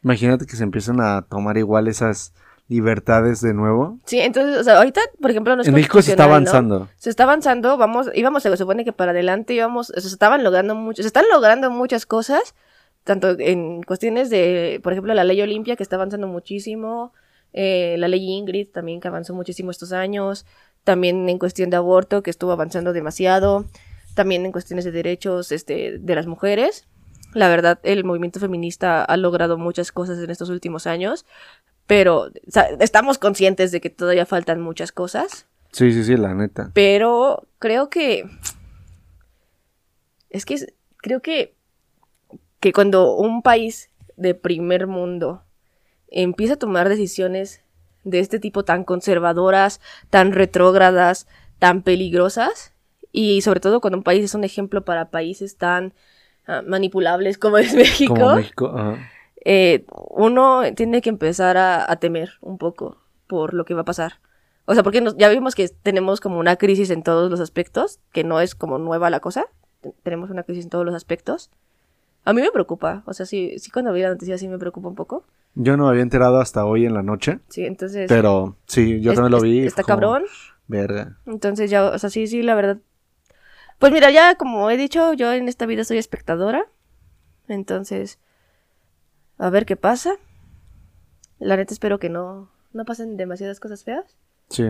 Speaker 2: Imagínate que se empiezan a tomar igual esas libertades de nuevo.
Speaker 1: sí, entonces, o sea, ahorita, por ejemplo, no es
Speaker 2: en México se está
Speaker 1: constitucional, ¿no?
Speaker 2: avanzando.
Speaker 1: Se está avanzando, vamos, íbamos, se supone que para adelante íbamos, o se estaban logrando mucho, se están logrando muchas cosas, tanto en cuestiones de, por ejemplo, la ley Olimpia, que está avanzando muchísimo, eh, la ley Ingrid también, que avanzó muchísimo estos años, también en cuestión de aborto, que estuvo avanzando demasiado, también en cuestiones de derechos este, de las mujeres. La verdad, el movimiento feminista ha logrado muchas cosas en estos últimos años, pero o sea, estamos conscientes de que todavía faltan muchas cosas.
Speaker 2: Sí, sí, sí, la neta.
Speaker 1: Pero creo que. Es que creo que. Que cuando un país de primer mundo empieza a tomar decisiones de este tipo tan conservadoras, tan retrógradas, tan peligrosas, y sobre todo cuando un país es un ejemplo para países tan ah, manipulables como es México,
Speaker 2: Como México.
Speaker 1: Eh, uno tiene que empezar a, a temer un poco por lo que va a pasar. O sea, porque nos- ya vimos que tenemos como una crisis en todos los aspectos, que no es como nueva la cosa. te- tenemos una crisis en todos los aspectos. A mí me preocupa, o sea, sí, sí cuando vi la noticia sí me preocupa un poco.
Speaker 2: Yo no me había enterado hasta hoy en la noche,
Speaker 1: Sí, entonces...
Speaker 2: pero sí, yo
Speaker 1: es-
Speaker 2: también lo vi.
Speaker 1: Está
Speaker 2: como,
Speaker 1: cabrón.
Speaker 2: Verga.
Speaker 1: Entonces ya, o sea, sí, sí, la verdad. Pues mira, ya como he dicho, yo en esta vida soy espectadora. Entonces, a ver qué pasa. La neta espero que no, no pasen demasiadas cosas feas.
Speaker 2: Sí.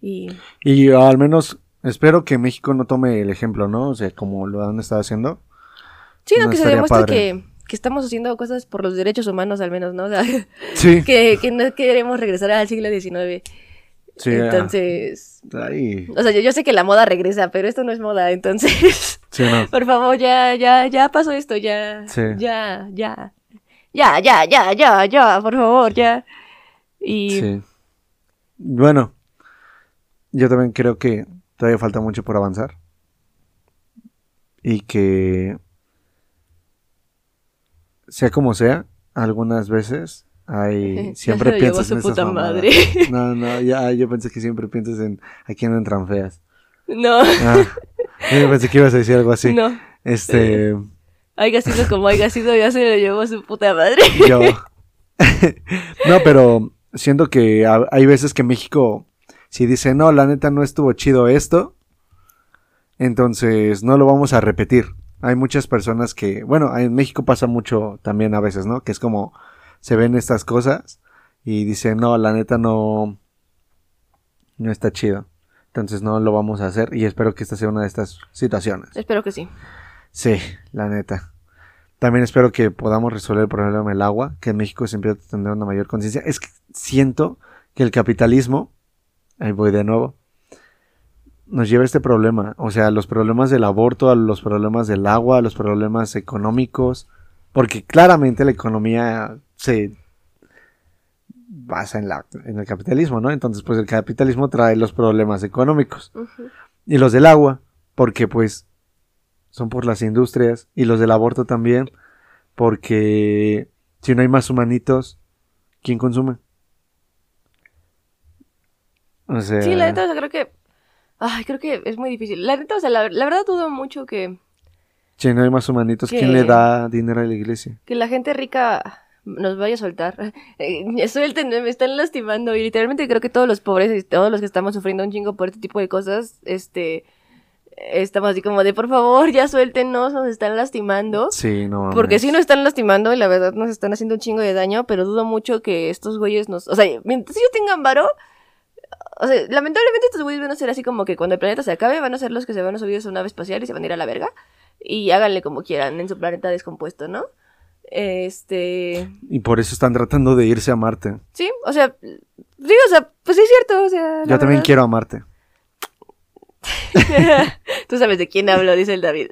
Speaker 1: Y
Speaker 2: Y al menos espero que México no tome el ejemplo, ¿no? O sea, como lo han estado haciendo.
Speaker 1: sí, no,
Speaker 2: No
Speaker 1: que se demuestre que, que estamos haciendo cosas por los derechos humanos al menos, ¿no? O sea, (laughs)
Speaker 2: Sí.
Speaker 1: que, que no queremos regresar al siglo XIX.
Speaker 2: Sí,
Speaker 1: entonces,
Speaker 2: Ay,
Speaker 1: o sea, yo, yo sé que la moda regresa, pero esto no es moda, entonces...
Speaker 2: sí, no. (laughs)
Speaker 1: Por favor, ya, ya, ya pasó esto, ya.
Speaker 2: Sí.
Speaker 1: Ya, ya. Ya, ya, ya, ya, ya, por favor, ya. Y
Speaker 2: Sí. Bueno, yo también creo que todavía falta mucho por avanzar. Y que, sea como sea, algunas veces hay, (laughs) siempre piensas
Speaker 1: su
Speaker 2: en
Speaker 1: puta madre. (laughs)
Speaker 2: No, no, ya, yo pensé que siempre piensas en a quién entran feas.
Speaker 1: no,
Speaker 2: Ah, yo pensé que ibas a decir algo así. (laughs)
Speaker 1: no.
Speaker 2: Este,
Speaker 1: Haya sido como haya sido, ya se lo llevó su puta madre.
Speaker 2: yo. (laughs) (laughs) no, pero siento que ha- hay veces que México, si dice, no, la neta no estuvo chido esto, entonces no lo vamos a repetir. Hay muchas personas que, bueno, en México pasa mucho también a veces, ¿no? Que es como se ven estas cosas y dicen, no, la neta no, no está chido. Entonces no lo vamos a hacer y espero que esta sea una de estas situaciones.
Speaker 1: Espero que sí.
Speaker 2: Sí, la neta. También espero que podamos resolver el problema del agua, que en México se empiece a tener una mayor conciencia. Es que siento que el capitalismo, ahí voy de nuevo, nos lleva a este problema. O sea, los problemas del aborto, a los problemas del agua, a los problemas económicos, porque claramente la economía se basa en, la, en el capitalismo, ¿no? Entonces, pues el capitalismo trae los problemas económicos y los del agua, porque pues son por las industrias y los del aborto también, porque si no hay más humanitos, ¿quién consume? O sea,
Speaker 1: Sí, la neta, o sea, creo que. Ay, creo que es muy difícil. La neta, o sea, la, la verdad dudo mucho que,
Speaker 2: si no hay más humanitos, ¿quién le da dinero a la iglesia?
Speaker 1: que la gente rica nos vaya a soltar. (laughs) Eh, suelten, me están lastimando. Y literalmente creo que todos los pobres y todos los que estamos sufriendo un chingo por este tipo de cosas, este. Estamos así como de, por favor, ya suéltenos, nos están lastimando.
Speaker 2: Sí, no.
Speaker 1: Porque sí nos están lastimando y la verdad nos están haciendo un chingo de daño, pero dudo mucho que estos güeyes nos... O sea, mientras ellos tengan varo... O sea, lamentablemente estos güeyes van a ser así como que cuando el planeta se acabe van a ser los que se van a subir a su nave espacial y se van a ir a la verga. Y háganle como quieran en su planeta descompuesto, ¿no? Este...
Speaker 2: Y por eso están tratando de irse a Marte.
Speaker 1: Sí, o sea... Sí, o sea, pues sí es cierto, o sea...
Speaker 2: Yo también quiero a Marte. (laughs)
Speaker 1: Tú sabes de quién hablo, dice el David.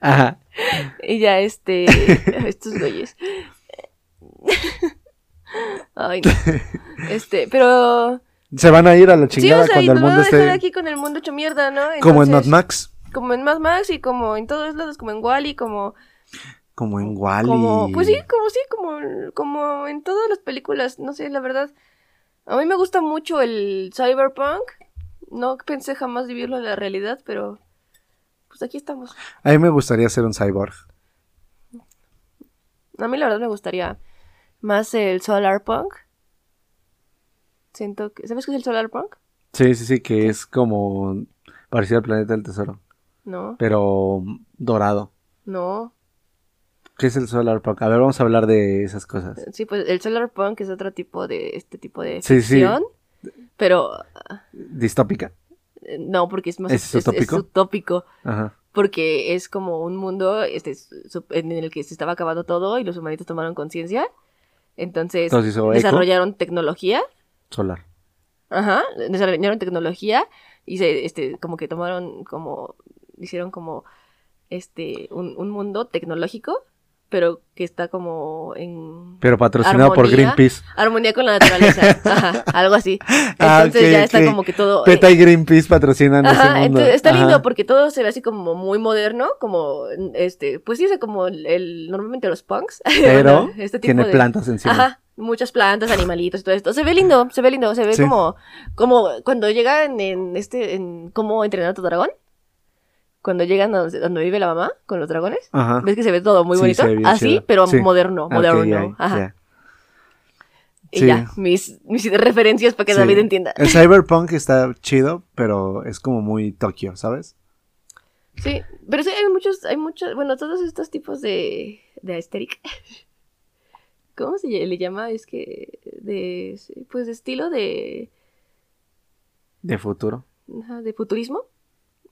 Speaker 2: Ajá.
Speaker 1: Y ya, este. estos güeyes. Ay, no. Este, pero.
Speaker 2: Se van a ir a la
Speaker 1: Sí,
Speaker 2: chingada
Speaker 1: o sea, y
Speaker 2: cuando el
Speaker 1: van
Speaker 2: mundo esté
Speaker 1: aquí con el mundo hecho mierda, ¿no?
Speaker 2: como en Mad Max,
Speaker 1: Como en Mad Max y como en todos lados, como en Wally, como.
Speaker 2: como en Wally.
Speaker 1: como pues sí, como sí, como, como en todas las películas. No sé, la verdad. A mí me gusta mucho el cyberpunk. No pensé jamás vivirlo en la realidad, pero. Pues aquí estamos.
Speaker 2: A mí me gustaría ser un cyborg.
Speaker 1: A mí la verdad me gustaría más el solarpunk. Siento que... ¿Sabes qué es el solarpunk?
Speaker 2: Sí, sí, sí, que es como parecido al planeta del tesoro,
Speaker 1: No,
Speaker 2: pero dorado.
Speaker 1: no.
Speaker 2: ¿Qué es el solar punk? A ver, vamos a hablar de esas cosas.
Speaker 1: Sí, pues el solarpunk es otro tipo de... Este tipo de
Speaker 2: Sí, sí.
Speaker 1: Pero
Speaker 2: Distópica.
Speaker 1: eh, no, porque es más...
Speaker 2: ¿Es utópico?
Speaker 1: utópico.
Speaker 2: Ajá.
Speaker 1: Porque es como un mundo este, en el que se estaba acabando todo y los humanitos tomaron conciencia. Entonces,
Speaker 2: Entonces hizo eco.
Speaker 1: desarrollaron tecnología.
Speaker 2: Solar.
Speaker 1: Ajá, desarrollaron tecnología y se, este, como que tomaron, como, hicieron como, este, un, un mundo tecnológico, pero que está como en
Speaker 2: Pero patrocinado por. Greenpeace.
Speaker 1: armonía con la naturaleza, (laughs) ajá, algo así.
Speaker 2: Ah,
Speaker 1: Entonces ya está como que todo...
Speaker 2: PETA y Greenpeace patrocinan ese
Speaker 1: Ajá,
Speaker 2: mundo.
Speaker 1: entonces está lindo porque todo se ve así como muy moderno, como, este, pues sí, como el, el- normalmente los punks. (laughs)
Speaker 2: Pero
Speaker 1: este tipo
Speaker 2: tiene
Speaker 1: de-
Speaker 2: plantas encima.
Speaker 1: Ajá, muchas plantas, animalitos y todo esto. Se ve lindo, se ve lindo, se ve
Speaker 2: Sí.
Speaker 1: como, como cuando llegan en este, en cómo entrenar a tu dragón. Cuando llegan a donde, vive la mamá con los dragones.
Speaker 2: Ajá.
Speaker 1: ¿Ves que se ve todo muy
Speaker 2: Sí,
Speaker 1: bonito? Así,
Speaker 2: chido.
Speaker 1: pero
Speaker 2: Sí.
Speaker 1: moderno, moderno. Ajá. Y
Speaker 2: Sí.
Speaker 1: ya, mis, mis referencias para que. David entienda.
Speaker 2: El cyberpunk está chido, pero es como muy Tokio, ¿sabes?
Speaker 1: Sí, pero sí, hay muchos, hay muchos, bueno, todos estos tipos de, de aesthetic. (laughs) ¿Cómo se le llama? Es que, de, pues, de estilo de,
Speaker 2: De futuro.
Speaker 1: ajá, de futurismo.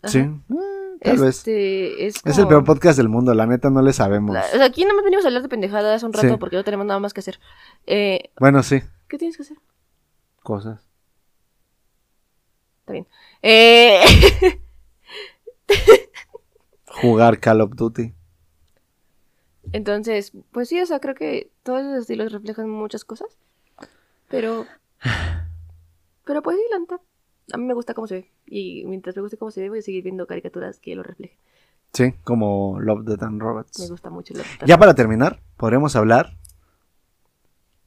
Speaker 2: Sí. Eh, tal vez.
Speaker 1: Este, es,
Speaker 2: Es el peor podcast del mundo, la neta no le sabemos.
Speaker 1: la- o sea, aquí nada más venimos a hablar de pendejadas un rato
Speaker 2: Sí.
Speaker 1: porque no tenemos nada más que hacer. Eh,
Speaker 2: Bueno, sí,
Speaker 1: ¿Qué tienes que hacer?
Speaker 2: cosas.
Speaker 1: Está bien. Eh, (laughs)
Speaker 2: Jugar Call of Duty.
Speaker 1: entonces, pues sí, o sea, creo que todos esos estilos reflejan muchas cosas. Pero. Pero pues sí, la. A mí me gusta cómo se ve. Y mientras me guste cómo se ve, voy a seguir viendo caricaturas que lo reflejen.
Speaker 2: Sí, como Love, Death and
Speaker 1: Me
Speaker 2: Robots.
Speaker 1: gusta mucho. neta.
Speaker 2: Ya para terminar, podremos hablar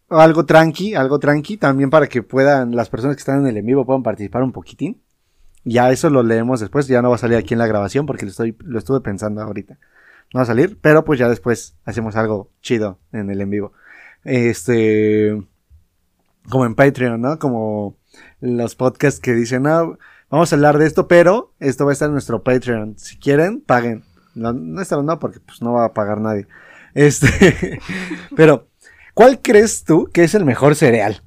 Speaker 2: algo tranqui, algo tranqui, también para que puedan, las personas que están en el en vivo puedan participar un poquitín. Ya eso lo leemos después, ya no va a salir aquí en la grabación porque lo, estoy, lo estuve pensando ahorita. No va a salir, pero pues ya después hacemos algo chido en el en vivo. Este, como en Patreon, ¿no? Como los podcasts que dicen, no, vamos a hablar de esto, pero esto va a estar en nuestro Patreon. Si quieren, paguen. No, no está no, porque pues no va a pagar nadie. (laughs) Este, pero, ¿cuál crees tú que es el mejor cereal?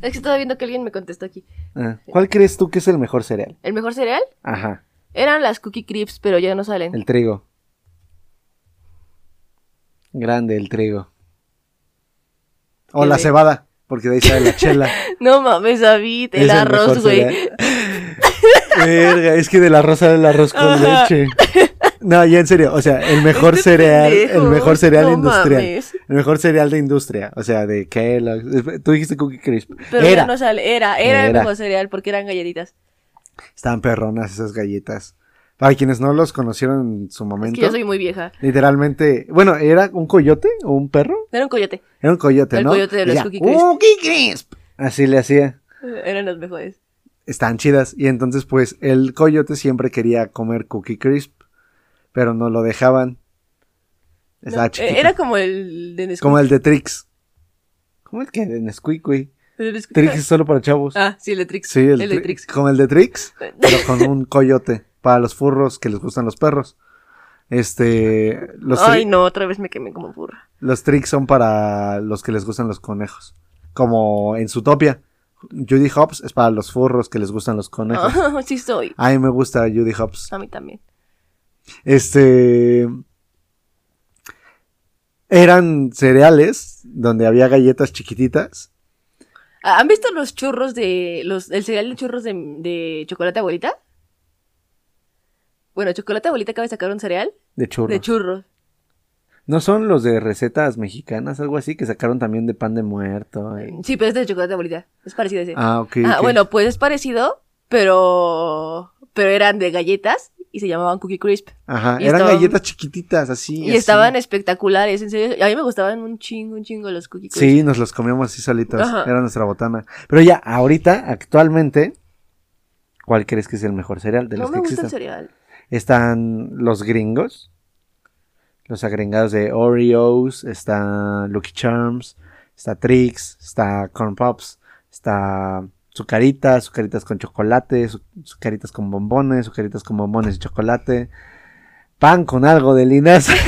Speaker 1: Es que estaba viendo que alguien me contestó aquí.
Speaker 2: Ah, ¿Cuál crees tú que es el mejor cereal?
Speaker 1: ¿El mejor cereal?
Speaker 2: Ajá,
Speaker 1: Eran las Cookie Crisps, pero ya no salen.
Speaker 2: el trigo. Grande el trigo. O la cebada, porque de ahí sale la (laughs) chela.
Speaker 1: No mames, David, el
Speaker 2: Es el
Speaker 1: arroz, güey.
Speaker 2: Verga, es que del arroz sale el arroz con
Speaker 1: Ajá.
Speaker 2: leche. No, ya en serio, o sea, el mejor
Speaker 1: Este
Speaker 2: cereal,
Speaker 1: pendejo,
Speaker 2: el mejor cereal
Speaker 1: no
Speaker 2: industrial.
Speaker 1: mames.
Speaker 2: El mejor cereal de industria, o sea, de Kellogg's. Tú dijiste Cookie Crisp.
Speaker 1: Pero
Speaker 2: Era.
Speaker 1: ya no sale. Era, era, el
Speaker 2: Era.
Speaker 1: mejor cereal porque eran galletitas.
Speaker 2: Estaban perronas esas galletas. Para quienes no los conocieron en su
Speaker 1: Es
Speaker 2: momento,
Speaker 1: que yo soy muy vieja.
Speaker 2: literalmente, bueno, ¿era un coyote o un perro?
Speaker 1: Era un coyote.
Speaker 2: Era un coyote,
Speaker 1: El
Speaker 2: ¿no?
Speaker 1: coyote de los Cookie Crisp.
Speaker 2: Cookie Crisp. Así le hacía.
Speaker 1: Eran los mejores.
Speaker 2: Están chidas. Y entonces, pues, el coyote siempre quería comer Cookie Crisp, pero no lo dejaban. Estaba
Speaker 1: No,
Speaker 2: chiquito.
Speaker 1: Era como el de Nesquik.
Speaker 2: Como el de Trix. ¿Cómo el que de Nesquik, güey?
Speaker 1: El.
Speaker 2: Trix es solo para chavos.
Speaker 1: Ah, sí, el de Trix.
Speaker 2: sí, el,
Speaker 1: el de
Speaker 2: Tri-
Speaker 1: Trix.
Speaker 2: Como el de Trix, (laughs) pero con un coyote. Para los furros que les gustan los perros. Este. Los,
Speaker 1: Ay, no, otra vez me quemé como burra.
Speaker 2: los Trix son para los que les gustan los conejos. Como en Zootopia. Judy Hobbs es para los furros que les gustan los conejos.
Speaker 1: Ah, (laughs) sí soy.
Speaker 2: A mí me gusta Judy Hobbs.
Speaker 1: A mí también.
Speaker 2: Este. Eran cereales donde había galletas chiquititas.
Speaker 1: ¿Han visto los churros de. los el cereal de churros de, de chocolate abuelita? Bueno, chocolate abuelita acaba de sacar un cereal
Speaker 2: De churros.
Speaker 1: de churros.
Speaker 2: ¿No son los de recetas mexicanas, algo así, que sacaron también de pan de muerto?
Speaker 1: Sí, pero es de chocolate abuelita. Es parecido a ese.
Speaker 2: Ah, ok.
Speaker 1: Ah,
Speaker 2: ok.
Speaker 1: bueno, pues es parecido, pero. Pero eran de galletas y se llamaban Cookie Crisp.
Speaker 2: Ajá,
Speaker 1: y
Speaker 2: eran
Speaker 1: estaban-
Speaker 2: galletas chiquititas, así.
Speaker 1: Y
Speaker 2: así.
Speaker 1: estaban espectaculares, en serio. A mí me gustaban un chingo, un chingo los Cookie Crisp.
Speaker 2: Sí, nos los comíamos así solitos.
Speaker 1: Ajá.
Speaker 2: Era nuestra botana. Pero ya, ahorita, actualmente, ¿cuál crees que es el mejor cereal de
Speaker 1: no
Speaker 2: los
Speaker 1: me
Speaker 2: que
Speaker 1: gusta el
Speaker 2: existen?
Speaker 1: cereal.
Speaker 2: Están los gringos, los agregados de Oreos, está Lucky Charms, está Trix, está Corn Pops, está Zucaritas, Zucaritas con chocolate, Zu- Zucaritas con bombones, Zucaritas con bombones y chocolate, pan con algo de linaza. (laughs)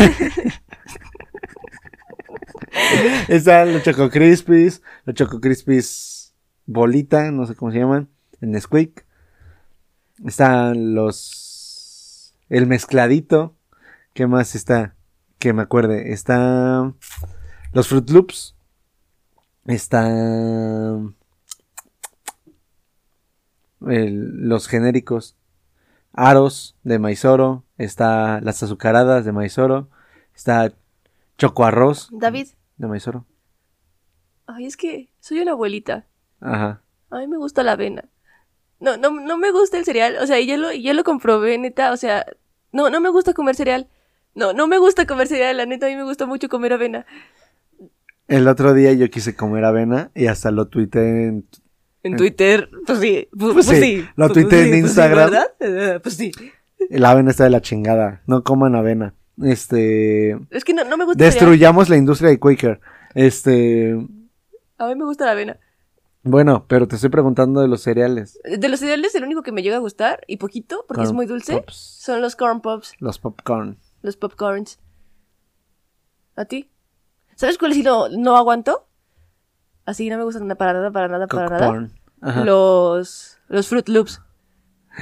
Speaker 2: Están los Choco Crispies, los Choco Crispies bolita, no sé cómo se llaman, en Nesquik. Están los. El mezcladito. ¿Qué más está? Que me acuerde. Está. Los Fruit Loops. Está. el- los genéricos. Aros de Maizoro. Está las azucaradas de Maizoro. Está Choco Arroz
Speaker 1: David,
Speaker 2: de Maizoro.
Speaker 1: ay, es que soy una abuelita.
Speaker 2: Ajá.
Speaker 1: A mí me gusta la avena. No, no, no me gusta el cereal. O sea, ya lo, ya lo comprobé, neta. O sea, no, no me gusta comer cereal. No, no me gusta comer cereal. La neta, a mí me gusta mucho comer avena.
Speaker 2: El otro día yo quise comer avena y hasta lo tuiteé en,
Speaker 1: En Twitter, pues sí. Pues,
Speaker 2: Pues
Speaker 1: pues
Speaker 2: sí,
Speaker 1: sí.
Speaker 2: lo
Speaker 1: Pues
Speaker 2: tuiteé
Speaker 1: sí,
Speaker 2: en
Speaker 1: sí,
Speaker 2: Instagram.
Speaker 1: ¿Verdad? Eh, Pues sí.
Speaker 2: La avena está de la chingada. No coman avena. Este.
Speaker 1: Es que no, no me gusta. cereal.
Speaker 2: Destruyamos la industria de Quaker. Este.
Speaker 1: A mí me gusta la avena.
Speaker 2: Bueno, pero te estoy preguntando de los cereales.
Speaker 1: De los cereales, el único que me llega a gustar, y poquito, porque es muy dulce,
Speaker 2: Pops.
Speaker 1: son los corn pops,
Speaker 2: Los popcorn.
Speaker 1: los popcorns. ¿A ti? ¿Sabes cuál sí no, no aguanto? Así no me gustan nada, para nada, para nada, para nada.
Speaker 2: Ajá.
Speaker 1: Los, los Fruit Loops. (gasps)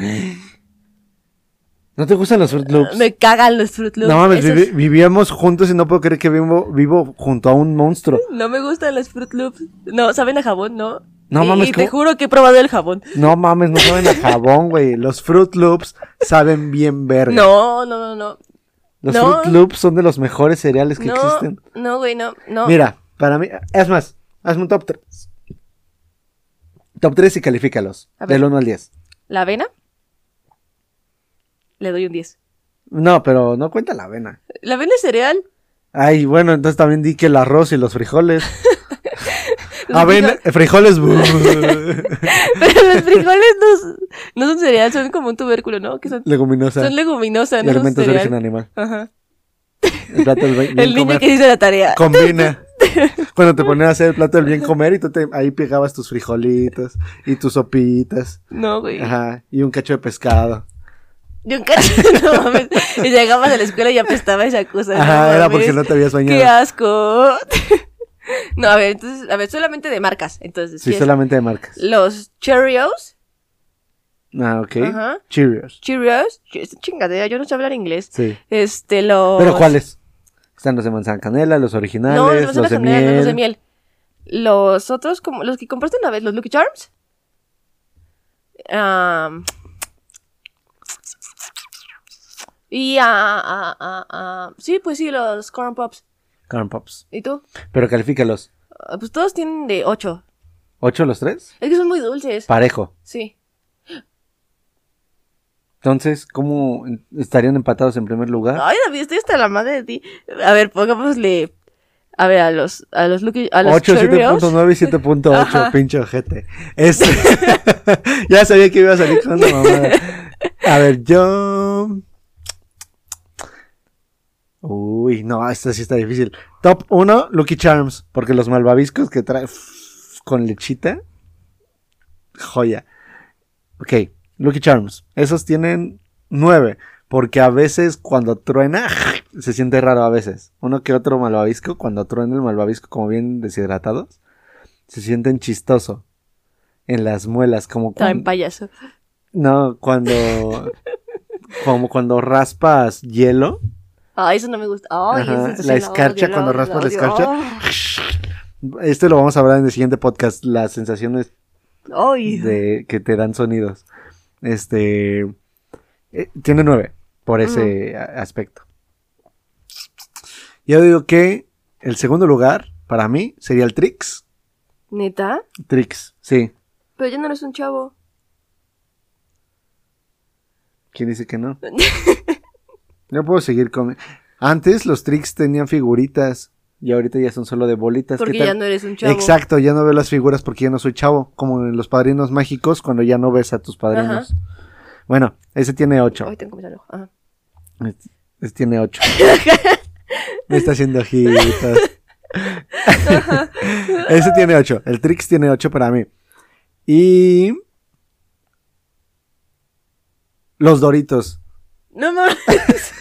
Speaker 2: ¿No te gustan los Fruit Loops?
Speaker 1: Me cagan los Fruit Loops.
Speaker 2: No mames, vivi- vivíamos juntos y no puedo creer que vivo, vivo junto a un monstruo.
Speaker 1: No me gustan los Fruit Loops. No, saben a jabón, no.
Speaker 2: No
Speaker 1: Y-
Speaker 2: mames,
Speaker 1: Y te
Speaker 2: ¿cómo?
Speaker 1: juro que he probado el jabón.
Speaker 2: No mames, no saben a jabón, güey. Los Fruit Loops saben bien verga.
Speaker 1: No, no, no, no.
Speaker 2: Los
Speaker 1: no.
Speaker 2: Fruit Loops son de los mejores cereales que
Speaker 1: no,
Speaker 2: existen.
Speaker 1: no, güey, no, no.
Speaker 2: Mira, para mí, es más, hazme un top 3. Top 3 y califícalos. Del 1 al 10.
Speaker 1: ¿La avena? Le doy un 10.
Speaker 2: No, pero no cuenta la avena.
Speaker 1: ¿La avena es cereal?
Speaker 2: Ay, bueno, entonces también di que el arroz y los frijoles. (laughs) Avena,
Speaker 1: frijol-
Speaker 2: eh, frijoles. (laughs)
Speaker 1: Pero los frijoles no, no son cereal, son como un tubérculo, ¿no? Que son,
Speaker 2: Leguminosa.
Speaker 1: son leguminosa, no son
Speaker 2: de origen animal.
Speaker 1: Ajá.
Speaker 2: El plato del (laughs) bien
Speaker 1: El niño
Speaker 2: comer.
Speaker 1: que hizo la tarea.
Speaker 2: Combina. (laughs) Cuando te ponían a hacer el plato del bien comer y tú te, ahí pegabas tus frijolitos y tus sopitas.
Speaker 1: No, güey.
Speaker 2: Ajá. Y un cacho de pescado.
Speaker 1: Yo un cacho, no mames. Y llegabas a la escuela y apestaba esa cosa.
Speaker 2: Ajá,
Speaker 1: no
Speaker 2: era porque no te habías
Speaker 1: ¡Qué
Speaker 2: bañado.
Speaker 1: asco! (laughs) no, a ver, entonces, a ver, solamente de marcas. Entonces,
Speaker 2: Sí, solamente de marcas.
Speaker 1: Los Cheerios,
Speaker 2: Ah, ok.
Speaker 1: Ajá.
Speaker 2: Cheerios.
Speaker 1: Cheerios, ch- chingadera, yo no sé hablar inglés.
Speaker 2: Sí.
Speaker 1: Este, los.
Speaker 2: ¿Pero cuáles? Están los de manzana canela, los originales,
Speaker 1: No, los,
Speaker 2: los,
Speaker 1: de canela, no,
Speaker 2: miel.
Speaker 1: los de miel. Los otros, como los que compraste una vez, los Lucky Charms. Am, y a, a, a, a- sí, pues sí, los Corn Pops.
Speaker 2: Corn Pops.
Speaker 1: ¿Y tú?
Speaker 2: Pero califícalos.
Speaker 1: Ah, Pues todos tienen de 8.
Speaker 2: ¿Ocho los tres?
Speaker 1: Es que son muy dulces.
Speaker 2: Parejo.
Speaker 1: Sí.
Speaker 2: Entonces, ¿cómo estarían empatados en primer lugar?
Speaker 1: Ay, David, estoy hasta la madre de ti. A ver, pongámosle. A ver, a los, a los Lucky, a los
Speaker 2: 8,
Speaker 1: Cheerios.
Speaker 2: 7.9 y 7.8, (laughs)
Speaker 1: Ajá.
Speaker 2: pinche ojete. Este. (laughs) ya sabía que iba a salir con una mamada. A ver, yo. Uy, no, esta sí está difícil. Top 1, Lucky Charms. Porque los malvaviscos que trae con lechita. Joya. Ok, Lucky Charms. Esos tienen 9. Porque a veces cuando truena, (laughs) se siente raro a veces. Uno que otro malvavisco, cuando truena el malvavisco como bien deshidratados, se sienten chistoso. En las muelas, como cuando...
Speaker 1: payaso.
Speaker 2: No, cuando... (laughs) como cuando raspas hielo.
Speaker 1: Ay, eso no me gusta. Ay,
Speaker 2: Ajá,
Speaker 1: eso
Speaker 2: la escarcha,
Speaker 1: odio,
Speaker 2: cuando
Speaker 1: lo
Speaker 2: raspas la escarcha. Este lo vamos a hablar en el siguiente podcast, las sensaciones
Speaker 1: Ay.
Speaker 2: de que te dan sonidos. Este eh, tiene nueve por ese aspecto. Yo digo que el segundo lugar para mí sería el Trix.
Speaker 1: ¿Neta?
Speaker 2: Trix, sí.
Speaker 1: Pero ya no eres un chavo.
Speaker 2: ¿Quién dice que no? (laughs) Yo puedo seguir con. Antes los Trix tenían figuritas y ahorita ya son solo de bolitas. ¿Qué
Speaker 1: Porque
Speaker 2: tal?
Speaker 1: ya no eres un chavo.
Speaker 2: Exacto, ya no veo las figuras porque ya no soy chavo, como en los padrinos mágicos cuando ya no ves a tus padrinos. Bueno, ese tiene ocho.
Speaker 1: Ay, tengo. Ajá.
Speaker 2: Este, este tiene ocho. (laughs) Me está haciendo ojitos. ese tiene ocho. El Trix tiene ocho para mí. Y los Doritos.
Speaker 1: No mames.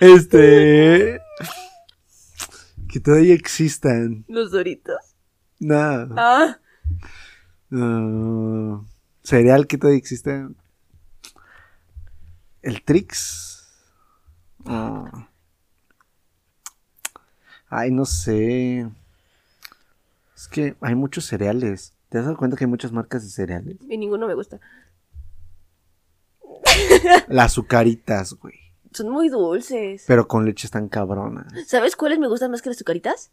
Speaker 2: Este. Que todavía existan.
Speaker 1: Los doritos.
Speaker 2: No.
Speaker 1: Ah.
Speaker 2: Uh, cereal que todavía existe. El Trix. Ah. Ay, no sé. Es que hay muchos cereales. ¿Te has dado cuenta que hay muchas marcas de cereales?
Speaker 1: Y ninguno me gusta. (laughs)
Speaker 2: Las azucaritas, güey.
Speaker 1: Son muy dulces.
Speaker 2: Pero con leche están cabronas.
Speaker 1: ¿Sabes cuáles me gustan más que las azucaritas?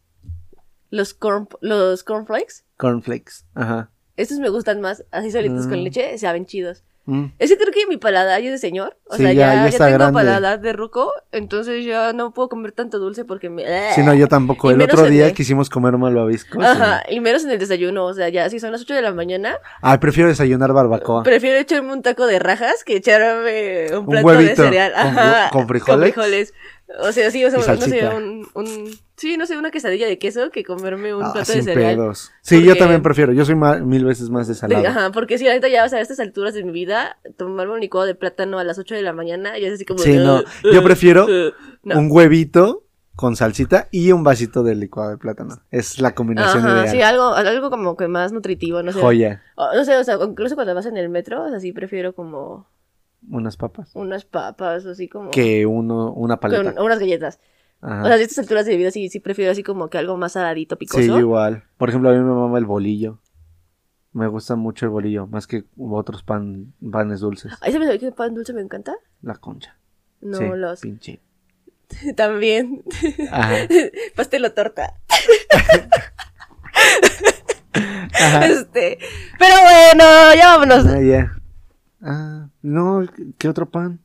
Speaker 1: Los corn, los cornflakes.
Speaker 2: Cornflakes. Ajá.
Speaker 1: Estos me gustan más, así solitos
Speaker 2: Mm.
Speaker 1: con leche, saben chidos.
Speaker 2: Mm.
Speaker 1: Es que creo que mi paladar ya es de señor. O
Speaker 2: Sí,
Speaker 1: sea,
Speaker 2: ya-
Speaker 1: ya,
Speaker 2: ya
Speaker 1: ya
Speaker 2: está
Speaker 1: tengo
Speaker 2: grande.
Speaker 1: paladar de ruco. Entonces ya no puedo comer tanto dulce porque me.
Speaker 2: Sí, no, yo tampoco.
Speaker 1: Y
Speaker 2: El otro día
Speaker 1: el-
Speaker 2: quisimos comer malvaviscos. y-
Speaker 1: Ajá, y menos en el desayuno. O sea, ya si son las 8 de la mañana,
Speaker 2: Ay, prefiero desayunar barbacoa.
Speaker 1: prefiero echarme un taco de rajas que echarme un
Speaker 2: Un
Speaker 1: plato
Speaker 2: huevito
Speaker 1: de cereal.
Speaker 2: con
Speaker 1: Ajá,
Speaker 2: con frijoles.
Speaker 1: frijoles. O sea, sí, o sea, no sé, un, un. Sí, no sé, una quesadilla de queso que comerme un
Speaker 2: Ah,
Speaker 1: plato de
Speaker 2: sin
Speaker 1: cereal.
Speaker 2: pedos. Sí, yo también prefiero. Yo soy ma- mil veces más de
Speaker 1: De-
Speaker 2: salado.
Speaker 1: Ajá, porque si ahorita ya, o sea, a estas alturas de mi vida, tomarme un licuado de plátano a las 8 de la mañana, ya es así como.
Speaker 2: Sí,
Speaker 1: de,
Speaker 2: no,
Speaker 1: "Ugh,
Speaker 2: yo prefiero
Speaker 1: ugh". No.
Speaker 2: Un huevito con salsita y un vasito de licuado de plátano. Es la combinación
Speaker 1: Ajá,
Speaker 2: ideal.
Speaker 1: sí, algo, algo como que más nutritivo, no sé.
Speaker 2: Joya.
Speaker 1: O- no sé, o sea, incluso cuando vas en el metro, o sea, sí prefiero como
Speaker 2: Unas papas.
Speaker 1: unas papas, así como.
Speaker 2: Que uno, una
Speaker 1: con
Speaker 2: paleta.
Speaker 1: unas galletas.
Speaker 2: Ajá.
Speaker 1: O sea, a estas alturas de vida sí, sí prefiero así como que algo más saladito, picoso.
Speaker 2: Sí, igual. Por ejemplo, a mí me mama el bolillo. Me gusta mucho el bolillo, más que otros pan, panes dulces.
Speaker 1: ¿Ahí se me sabe que pan dulce me encanta?
Speaker 2: La concha.
Speaker 1: No,
Speaker 2: sí,
Speaker 1: los.
Speaker 2: pinche. (laughs)
Speaker 1: También.
Speaker 2: Ajá. (laughs)
Speaker 1: Pastel o torta. (laughs)
Speaker 2: Ajá.
Speaker 1: Este. Pero bueno, ya vámonos.
Speaker 2: Ah, ya. Ah, no, ¿qué otro pan?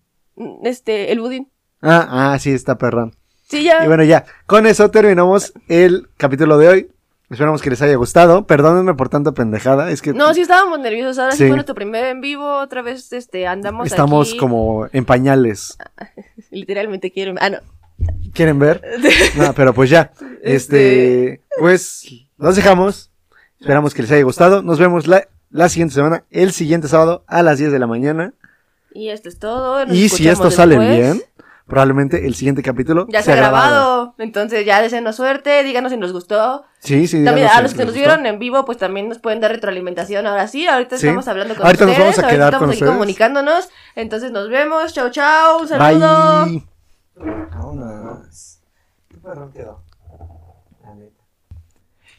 Speaker 1: Este, el budín.
Speaker 2: Ah, ah, sí, está perrón.
Speaker 1: Sí, ya.
Speaker 2: Y bueno, ya, con eso terminamos el capítulo de hoy. Esperamos que les haya gustado. Perdónenme por tanta pendejada. Es que
Speaker 1: No, sí estábamos nerviosos. Ahora sí,
Speaker 2: Sí.
Speaker 1: fue nuestro primer en vivo. Otra vez este, andamos
Speaker 2: estamos
Speaker 1: aquí.
Speaker 2: como en pañales. (laughs)
Speaker 1: Literalmente quiero. Ah, no.
Speaker 2: ¿Quieren ver? No, pero pues ya. (laughs) Este, pues los dejamos. Esperamos que les haya gustado. Nos vemos la, la siguiente semana, el siguiente sábado a las 10 de la mañana.
Speaker 1: Y esto es todo. nos
Speaker 2: y si esto sale bien, probablemente el siguiente capítulo
Speaker 1: Ya se ha grabado. Entonces ya deseenos suerte. Díganos si nos gustó.
Speaker 2: Sí, sí.
Speaker 1: También a
Speaker 2: si
Speaker 1: los que nos vieron en vivo, pues también nos pueden dar retroalimentación. Ahora sí, ahorita
Speaker 2: Sí.
Speaker 1: estamos hablando con
Speaker 2: Ahorita nos
Speaker 1: ustedes.
Speaker 2: vamos a
Speaker 1: ahorita
Speaker 2: quedar
Speaker 1: estamos
Speaker 2: con
Speaker 1: aquí
Speaker 2: ustedes.
Speaker 1: comunicándonos. Entonces nos vemos. Chau, chau. Un saludo.
Speaker 2: Bye. Vámonos. Qué perrón quedó. La neta.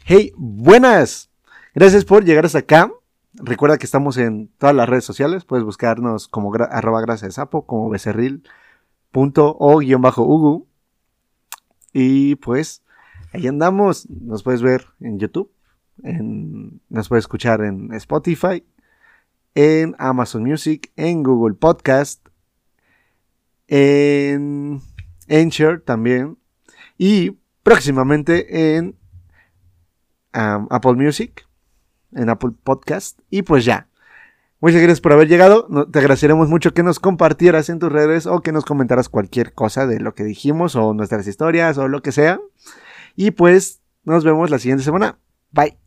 Speaker 2: Hey, buenas. Gracias por llegar hasta acá. Recuerda que estamos en todas las redes sociales. Puedes buscarnos como gra- arroba grasa de sapo, como becerril punto o guion bajo ugu. Y pues ahí andamos. Nos puedes ver en YouTube. en- nos puedes escuchar en Spotify. En Amazon Music. En Google Podcast. En Anchor también. Y próximamente en um, Apple Music. En Apple Podcast. Y pues ya. Muchas gracias por haber llegado. Te agradeceremos mucho que nos compartieras en tus redes o que nos comentaras cualquier cosa de lo que dijimos o nuestras historias o lo que sea. Y pues nos vemos la siguiente semana. Bye.